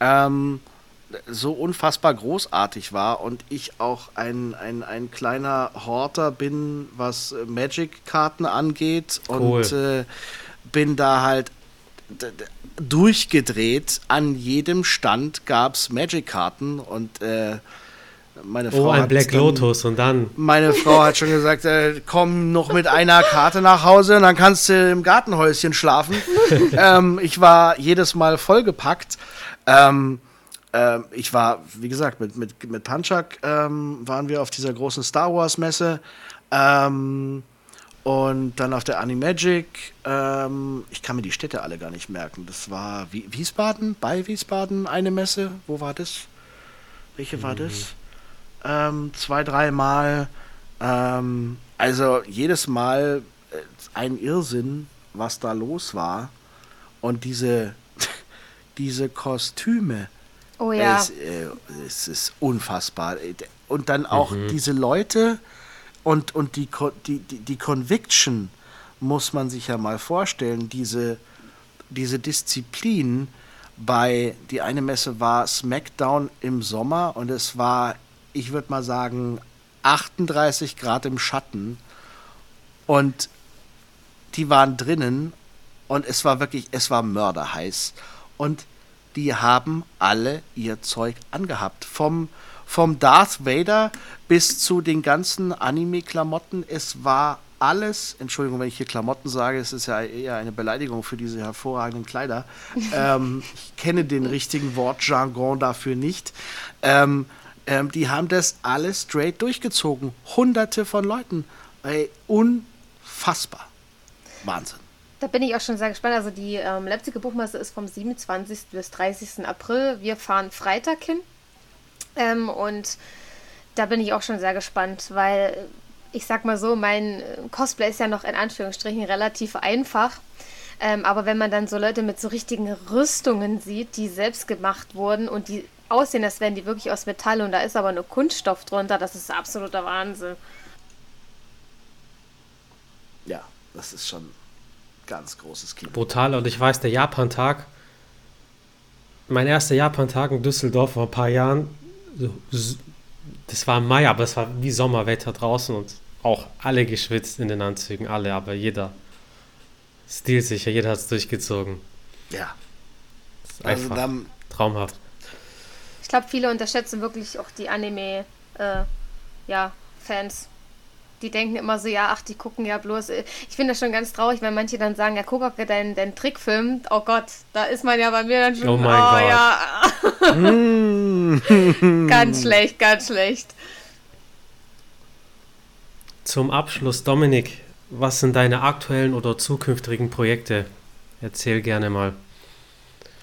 ähm, so unfassbar großartig war und ich auch ein, ein, ein kleiner Horter bin, was Magic-Karten angeht Cool. und äh, bin da halt durchgedreht. An jedem Stand gab es Magic-Karten und äh, meine Frau Oh, ein hat Black dann- Lotus und dann. meine Frau hat schon gesagt, äh, komm noch mit einer Karte nach Hause und dann kannst du im Gartenhäuschen schlafen. <laughs> ähm, ich war jedes Mal vollgepackt. Ähm, ähm, ich war, wie gesagt, mit, mit, mit Panchak ähm, waren wir auf dieser großen Star Wars Messe. Ähm, und dann auf der Animagic. Ähm, ich kann mir die Städte alle gar nicht merken. Das war Wi- Wiesbaden, bei Wiesbaden eine Messe. Wo war das? Welche war das? Ähm, zwei, dreimal. Ähm, also jedes Mal äh, ein Irrsinn, was da los war. Und diese, <laughs> diese Kostüme, Oh ja. es, äh, es ist unfassbar. Und dann auch diese Leute und, und die, die, die, die Conviction, muss man sich ja mal vorstellen, diese, diese Disziplin bei, die eine Messe war SmackDown im Sommer und es war, ich würde mal sagen, 38 Grad im Schatten und die waren drinnen und es war wirklich, es war mörderheiß. Und die haben alle ihr Zeug angehabt. Vom, vom Darth Vader bis zu den ganzen Anime-Klamotten. Es war alles, Entschuldigung, wenn ich hier Klamotten sage, es ist ja eher eine Beleidigung für diese hervorragenden Kleider. <laughs> ähm, ich kenne den richtigen Wortjargon dafür nicht. Ähm, ähm, die haben das alles straight durchgezogen. Hunderte von Leuten. Ey, unfassbar. Wahnsinn. Da bin ich auch schon sehr gespannt. Also die ähm, Leipziger Buchmesse ist vom 27. bis 30. April. Wir fahren Freitag hin. Ähm, und da bin ich auch schon sehr gespannt, weil äh, ich sag mal so, mein äh, Cosplay ist ja noch in Anführungsstrichen relativ einfach. Ähm, aber wenn man dann so Leute mit so richtigen Rüstungen sieht, die selbst gemacht wurden und die aussehen, als wären die wirklich aus Metall und da ist aber nur Kunststoff drunter, das ist absoluter Wahnsinn. Ja, das ist schon ganz großes Kino. Brutal. Und ich weiß, der Japan-Tag, mein erster Japan-Tag in Düsseldorf vor ein paar Jahren, das war im Mai, aber es war wie Sommerwetter draußen und auch alle geschwitzt in den Anzügen, alle, aber jeder stilsicher, jeder hat es durchgezogen. Ja, Das ist also einfach dann, traumhaft. Ich glaube, viele unterschätzen wirklich auch die Anime, äh, ja, Fans, die denken immer so, ja, ach, die gucken ja bloß. Äh, ich finde das schon ganz traurig, wenn manche dann sagen, ja, guck auch deinen, deinen Trickfilm. Oh Gott, da ist man ja bei mir dann schon. Oh mein oh, Gott. Ja. <laughs> ganz schlecht, ganz schlecht. Zum Abschluss, Dominik, was sind deine aktuellen oder zukünftigen Projekte? Erzähl gerne mal.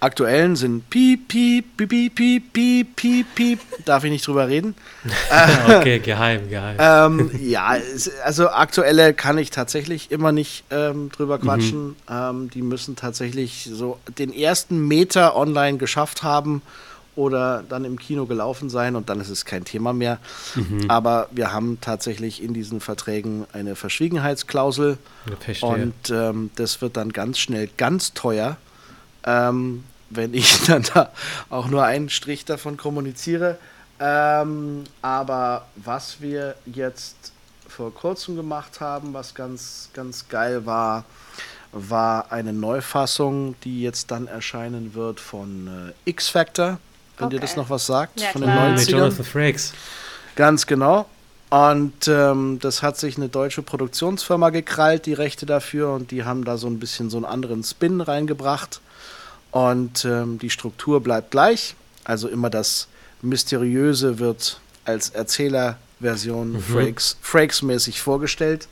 Aktuellen sind piep, piep, piep, piep, piep, piep, piep, piep. Darf ich nicht drüber reden? <laughs> okay, geheim, geheim. Ähm, ja, also aktuelle kann ich tatsächlich immer nicht ähm, drüber mhm. quatschen. Mhm. Ähm, die müssen tatsächlich so den ersten Meter online geschafft haben oder dann im Kino gelaufen sein und dann ist es kein Thema mehr. Mhm. Aber wir haben tatsächlich in diesen Verträgen eine Verschwiegenheitsklausel und ähm, das wird dann ganz schnell ganz teuer. Ähm, wenn ich <laughs> dann da auch nur einen Strich davon kommuniziere. Ähm, aber was wir jetzt vor kurzem gemacht haben, was ganz, ganz geil war, war eine Neufassung, die jetzt dann erscheinen wird von äh, X Factor, wenn okay. dir das noch was sagt, ja, von den 90ern. Jonathan Frakes. Ganz genau. Und ähm, das hat sich eine deutsche Produktionsfirma gekrallt, die Rechte dafür, und die haben da so ein bisschen so einen anderen Spin reingebracht. Und ähm, die Struktur bleibt gleich. Also immer das Mysteriöse wird als Erzählerversion mhm. Frakes, Frakes-mäßig vorgestellt.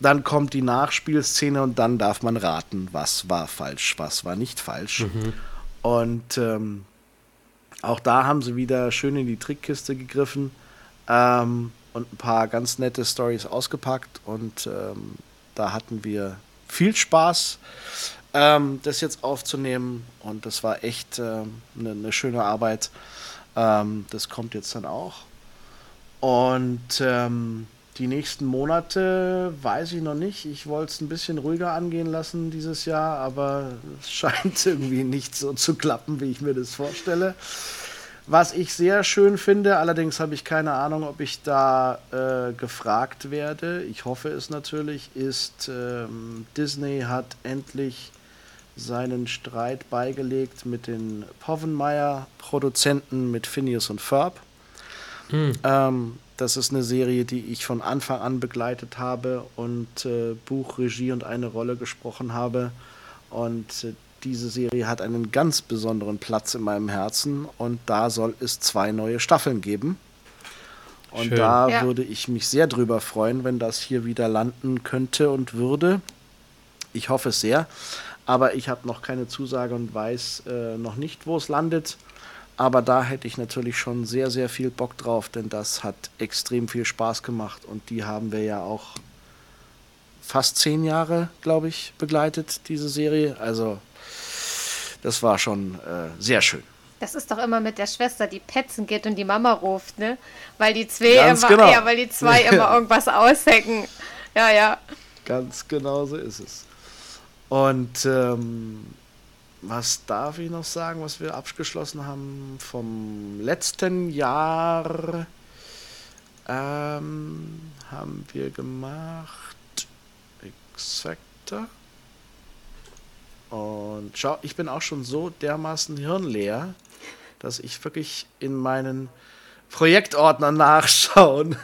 Dann kommt die Nachspielszene und dann darf man raten, was war falsch, was war nicht falsch. Mhm. Und ähm, auch da haben sie wieder schön in die Trickkiste gegriffen ähm, und ein paar ganz nette Stories ausgepackt. Und ähm, da hatten wir viel Spaß ähm, das jetzt aufzunehmen. Und das war echt eine äh, ne, ne schöne Arbeit. Ähm, das kommt jetzt dann auch. Und ähm, die nächsten Monate weiß ich noch nicht. Ich wollte es ein bisschen ruhiger angehen lassen dieses Jahr, aber es <laughs> scheint irgendwie nicht so zu klappen, wie ich mir das vorstelle. Was ich sehr schön finde, allerdings habe ich keine Ahnung, ob ich da äh, gefragt werde. Ich hoffe es natürlich, ist ähm, Disney hat endlich seinen Streit beigelegt mit den Povenmeier-Produzenten, mit Phineas und Ferb. Hm. Ähm, das ist eine Serie, die ich von Anfang an begleitet habe und äh, Buch, Regie und eine Rolle gesprochen habe. Und äh, diese Serie hat einen ganz besonderen Platz in meinem Herzen und da soll es zwei neue Staffeln geben. Und Schön. da ja. würde ich mich sehr drüber freuen, wenn das hier wieder landen könnte und würde. Ich hoffe es sehr aber ich habe noch keine Zusage und weiß äh, noch nicht, wo es landet. Aber da hätte ich natürlich schon sehr, sehr viel Bock drauf, denn das hat extrem viel Spaß gemacht und die haben wir ja auch fast zehn Jahre, glaube ich, begleitet, diese Serie. Also das war schon äh, sehr schön. Das ist doch immer mit der Schwester, die petzen geht und die Mama ruft, ne? Weil die zwei Ganz immer, genau. ja, weil die zwei immer <laughs> irgendwas aushecken. Ja, ja. Ganz genau so ist es. Und ähm, was darf ich noch sagen, was wir abgeschlossen haben vom letzten Jahr? Ähm, haben wir gemacht X-Factor. Und schau, ich bin auch schon so dermaßen hirnleer, dass ich wirklich in meinen Projektordner nachschauen.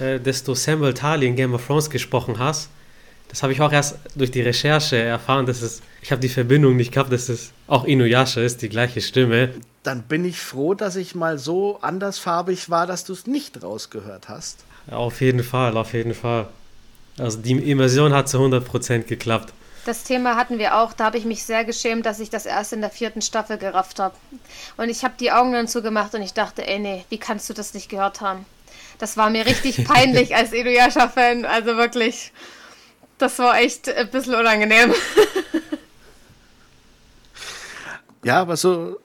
Äh, dass du Samuel Tali in Game of Thrones gesprochen hast, das habe ich auch erst durch die Recherche erfahren, dass es, ich habe die Verbindung nicht gehabt, dass es auch Inuyasha ist, die gleiche Stimme. Dann bin ich froh, dass ich mal so andersfarbig war, dass du es nicht rausgehört hast. Ja, auf jeden Fall, auf jeden Fall. Also die Immersion hat zu 100% geklappt. Das Thema hatten wir auch. Da habe ich mich sehr geschämt, dass ich das erst in der vierten Staffel gerafft habe. Und ich habe die Augen dann zugemacht und ich dachte, ey, nee, wie kannst du das nicht gehört haben? Das war mir richtig <laughs> peinlich als Inuyasha-Fan. Also wirklich. Das war echt ein bisschen unangenehm. ja, aber so,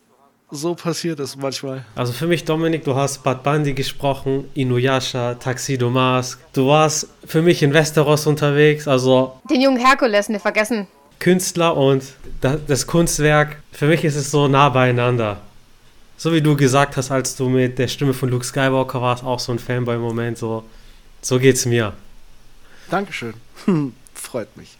so passiert es manchmal. Also für mich, Dominik, du hast Bad Bandi gesprochen, Inuyasha, Taxido Mask. Du warst für mich in Westeros unterwegs, also... Den jungen Herkules, nicht vergessen. Künstler und das Kunstwerk, für mich ist es so nah beieinander. So wie du gesagt hast, als du mit der Stimme von Luke Skywalker warst, auch so ein Fanboy-Moment, so, so geht's mir. Dankeschön. <laughs> freut mich.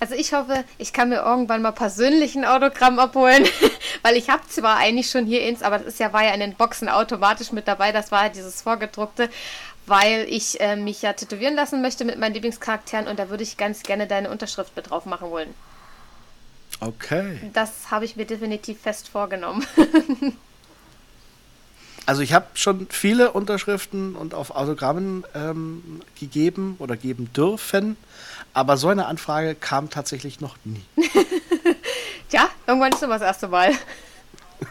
Also ich hoffe, ich kann mir irgendwann mal persönlich ein Autogramm abholen, <laughs> weil ich habe zwar eigentlich schon hier ins, aber das ist ja, war ja in den Boxen automatisch mit dabei, das war ja dieses Vorgedruckte, weil ich äh, mich ja tätowieren lassen möchte mit meinen Lieblingscharakteren und da würde ich ganz gerne deine Unterschrift mit drauf machen wollen. Okay. Das habe ich mir definitiv fest vorgenommen. <laughs> Also ich habe schon viele Unterschriften und auf Autogrammen ähm, gegeben oder geben dürfen, aber so eine Anfrage kam tatsächlich noch nie. <laughs> Tja, irgendwann ist immer das erste Mal.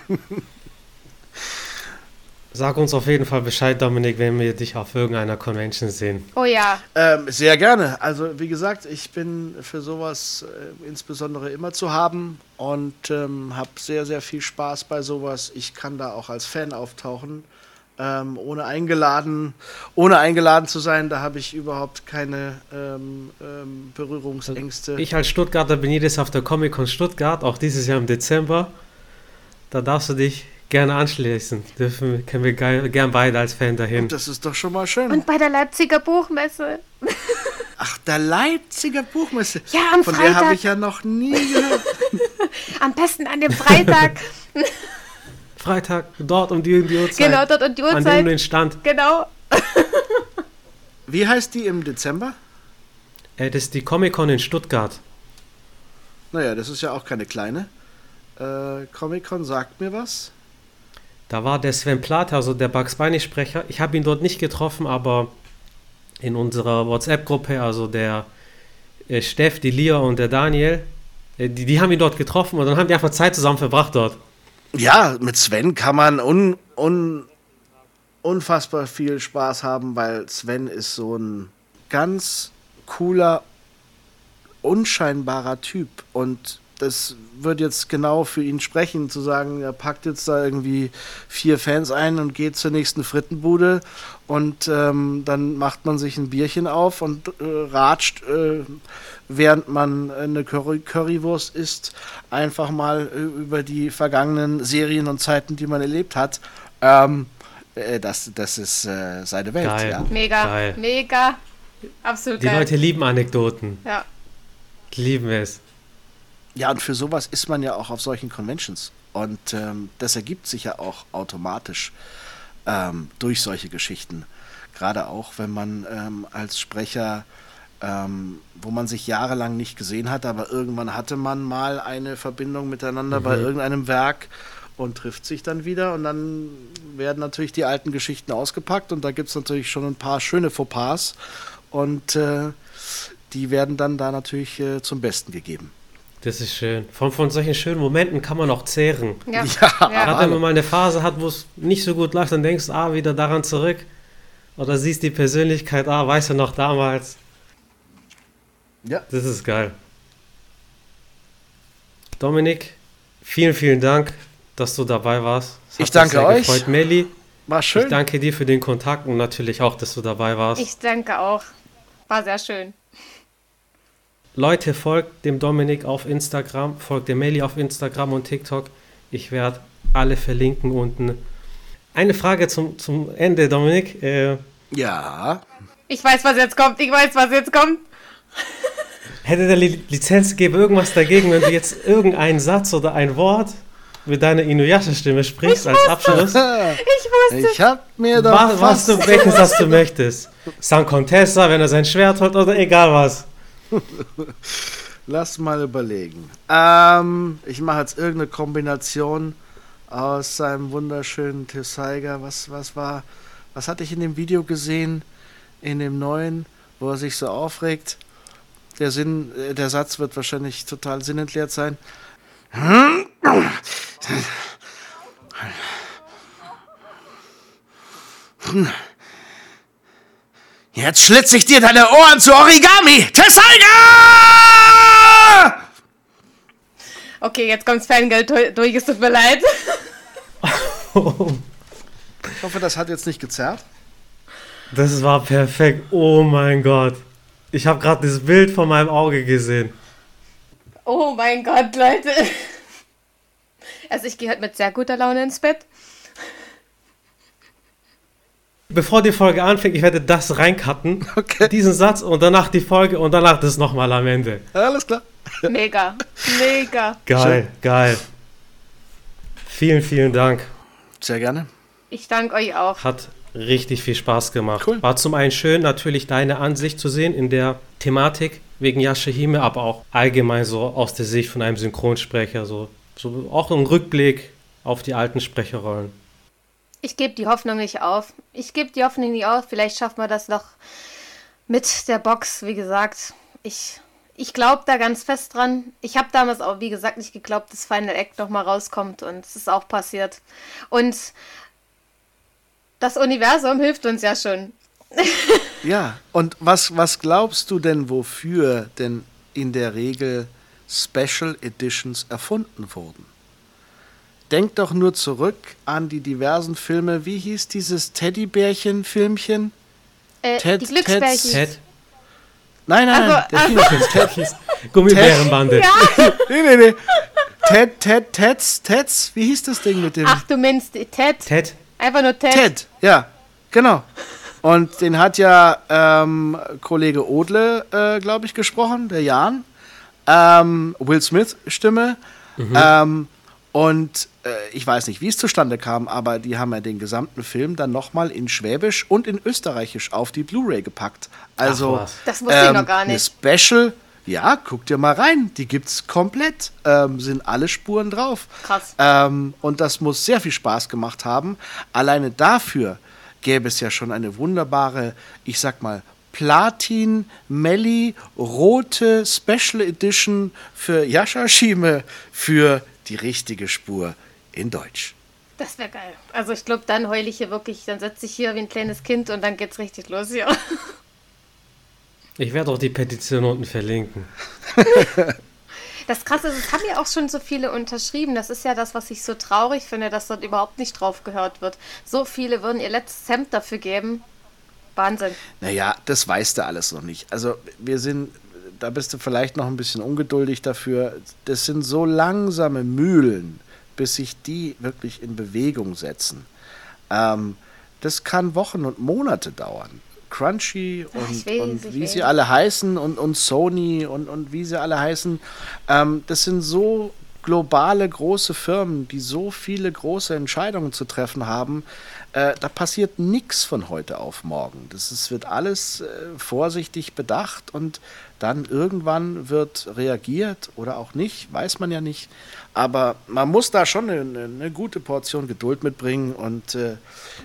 <laughs> Sag uns auf jeden Fall Bescheid, Dominik, wenn wir dich auf irgendeiner Convention sehen. Oh ja. Ähm, sehr gerne. Also wie gesagt, ich bin für sowas äh, insbesondere immer zu haben und ähm, habe sehr, sehr viel Spaß bei sowas. Ich kann da auch als Fan auftauchen, ähm, ohne eingeladen, ohne eingeladen zu sein. Da habe ich überhaupt keine ähm, ähm, Berührungsängste. Ich als Stuttgarter bin jedes auf der Comic Con Stuttgart, auch dieses Jahr im Dezember. Da darfst du dich gerne anschließen. Dürfen, können wir geil, gern beide als Fan dahin. das ist doch schon mal schön. Und bei der Leipziger Buchmesse. Ach, der Leipziger Buchmesse. Ja, am Von Freitag. der habe ich ja noch nie gehört. <laughs> Am besten an dem Freitag. <laughs> Freitag, dort um die, um die Uhrzeit. genau, dort und die An dem Uhrzeit. du den Stand. Genau. Wie heißt die im Dezember? Äh, das ist die Comic Con in Stuttgart. Naja, das ist ja auch keine kleine. Äh, Comic-Con sagt mir was. Da war der Sven Plath, also der Bugs Bunny-Sprecher. Ich habe ihn dort nicht getroffen, aber in unserer WhatsApp-Gruppe, also der äh, Steff, die Lia und der Daniel, äh, die, die haben ihn dort getroffen und dann haben die einfach Zeit zusammen verbracht dort. Ja, mit Sven kann man un, un, unfassbar viel Spaß haben, weil Sven ist so ein ganz cooler, unscheinbarer Typ. Und das wird jetzt genau für ihn sprechen, zu sagen, er packt jetzt da irgendwie vier Fans ein und geht zur nächsten Frittenbude und ähm, dann macht man sich ein Bierchen auf und äh, ratscht, äh, während man eine Curry Currywurst isst, einfach mal äh, über die vergangenen Serien und Zeiten, die man erlebt hat. Ähm, äh, das, das ist äh, seine Welt. Geil. Ja. Mega. Geil. Mega. Absolut Die geil. Leute lieben Anekdoten, ja. lieben es. Ja, und für sowas ist man ja auch auf solchen Conventions. Und ähm, das ergibt sich ja auch automatisch ähm, durch solche Geschichten. Gerade auch, wenn man ähm, als Sprecher, ähm, wo man sich jahrelang nicht gesehen hat, aber irgendwann hatte man mal eine Verbindung miteinander bei irgendeinem Werk und trifft sich dann wieder. Und dann werden natürlich die alten Geschichten ausgepackt. Und da gibt es natürlich schon ein paar schöne Fauxpas. Und äh, die werden dann da natürlich äh, zum Besten gegeben. Das ist schön. Von, von solchen schönen Momenten kann man auch zehren. Ja. Ja, Gerade wenn man mal eine Phase hat, wo es nicht so gut läuft, dann denkst du, ah, wieder daran zurück. Oder siehst die Persönlichkeit, ah, weißt du noch damals. Ja. Das ist geil. Dominik, vielen, vielen Dank, dass du dabei warst. Ich danke sehr euch. Gefreut. Melli, War ich schön. danke dir für den Kontakt und natürlich auch, dass du dabei warst. Ich danke auch. War sehr schön. Leute, folgt dem Dominik auf Instagram, folgt der Melli auf Instagram und TikTok. Ich werde alle verlinken unten. Eine Frage zum, zum Ende, Dominik. Äh, Ja. Ich weiß, was jetzt kommt. Ich weiß, was jetzt kommt. hätte der Li Lizenzgeber irgendwas dagegen, wenn du jetzt <laughs> irgendeinen Satz oder ein Wort mit deiner Inuyasha-Stimme sprichst als Abschluss? Ich wusste. Ich hab mir doch Was, was du, welchen Satz du möchtest. San Contessa, wenn er sein Schwert holt oder egal was. <laughs> Lass mal überlegen. Ähm, ich mache jetzt irgendeine Kombination aus seinem wunderschönen Tessaiga. Was, was war... Was hatte ich in dem Video gesehen? In dem neuen, wo er sich so aufregt? Der Sinn, äh, der Satz wird wahrscheinlich total sinnentleert sein. <laughs> Jetzt schlitze ich dir deine Ohren zu Origami! Tessaiga! Okay, jetzt kommt's Fangirl du- durch. Es tut mir leid. Ich hoffe, das hat jetzt nicht gezerrt. Das war perfekt. Oh mein Gott. Ich habe gerade das Bild vor meinem Auge gesehen. Oh mein Gott, Leute. Also ich gehe halt mit sehr guter Laune ins Bett. Bevor die Folge anfängt, ich werde das reincutten. <laughs> Okay. Diesen Satz und danach die Folge und danach das nochmal am Ende. Alles klar. Mega. Mega. Geil, geil. Vielen, vielen Dank. Sehr gerne. Ich danke euch auch. Hat richtig viel Spaß gemacht. Cool. War zum einen schön, natürlich deine Ansicht zu sehen in der Thematik wegen Yashahime, aber auch allgemein so aus der Sicht von einem Synchronsprecher, so, so auch ein Rückblick auf die alten Sprecherrollen. Ich gebe die Hoffnung nicht auf. Ich gebe die Hoffnung nicht auf. Vielleicht schaffen wir das noch mit der Box, wie gesagt. Ich, ich glaube da ganz fest dran. Ich habe damals auch, wie gesagt, nicht geglaubt, dass Final Act noch mal rauskommt und es ist auch passiert. Und das Universum hilft uns ja schon. <laughs> ja, und was, was glaubst du denn, wofür denn in der Regel Special Editions erfunden wurden? Denk doch nur zurück an die diversen Filme. Wie hieß dieses Teddybärchen-Filmchen? Äh, Ted- die Glücksbärchen. Ted, Nein, nein, Also, der Kinofilm. Ted, <laughs> Gummibärenbande. <laughs> nee, nee, nee. Ted, Ted, Teds, Teds. Wie hieß das Ding mit dem? Ach, du meinst Ted? Ted, Einfach nur Ted. Ted, ja, genau. Und den hat ja ähm, Kollege Odle, äh, glaube ich, gesprochen, der Jan. Ähm, Will Smith Stimme. Ähm, und äh, ich weiß nicht, wie es zustande kam, aber die haben ja den gesamten Film dann nochmal in Schwäbisch und in Österreichisch auf die Blu-ray gepackt. Also Ach. Das wusste ich noch gar eine nicht. Special, ja, guck dir mal rein. Die gibt's komplett. Ähm, sind alle Spuren drauf. Krass. Ähm, und das muss sehr viel Spaß gemacht haben. Alleine dafür gäbe es ja schon eine wunderbare, ich sag mal, Platin, Melli, rote Special Edition für Yashashime für die richtige Spur in Deutsch. Das wäre geil. Also ich glaube, dann heule ich hier wirklich, dann setze ich hier wie ein kleines Kind und dann geht's richtig los hier. ich werde auch die Petition unten verlinken. <laughs> Das Krasse ist, es haben ja auch schon so viele unterschrieben. Das ist ja das, was ich so traurig finde, dass dort überhaupt nicht drauf gehört wird. So viele würden ihr letztes Hemd dafür geben. Wahnsinn. Naja, das weißt du alles noch nicht. Also wir sind, da bist du vielleicht noch ein bisschen ungeduldig dafür. Das sind so langsame Mühlen, bis sich die wirklich in Bewegung setzen. Ähm, das kann Wochen und Monate dauern. Crunchy und, weiß, und wie sie alle heißen und, und Sony und, und wie sie alle heißen, ähm, das sind so globale große Firmen, die so viele große Entscheidungen zu treffen haben. Äh, da passiert nichts von heute auf morgen. Das ist, wird alles äh, vorsichtig bedacht und dann irgendwann wird reagiert oder auch nicht, weiß man ja nicht. Aber man muss da schon eine, eine gute Portion Geduld mitbringen und äh,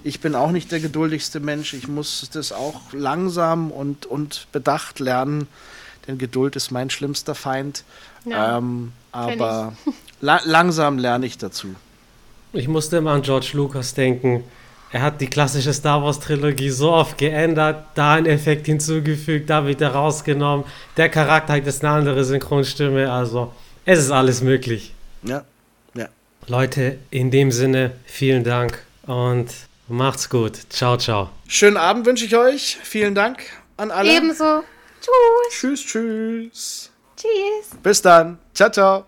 ich bin auch nicht der geduldigste Mensch. Ich muss das auch langsam und, und bedacht lernen, denn Geduld ist mein schlimmster Feind. Ja, ähm, aber <laughs> la langsam lerne ich dazu. Ich musste immer an George Lucas denken. Er hat die klassische Star Wars Trilogie so oft geändert, da einen Effekt hinzugefügt, da wieder rausgenommen. Der Charakter hat jetzt eine andere Synchronstimme, also es ist alles möglich. Ja, ja. Leute, in dem Sinne, vielen Dank und macht's gut. Ciao, ciao. Schönen Abend wünsche ich euch. Vielen Dank an alle. Ebenso. Tschüss. Tschüss, tschüss. Tschüss. Bis dann. Ciao, ciao.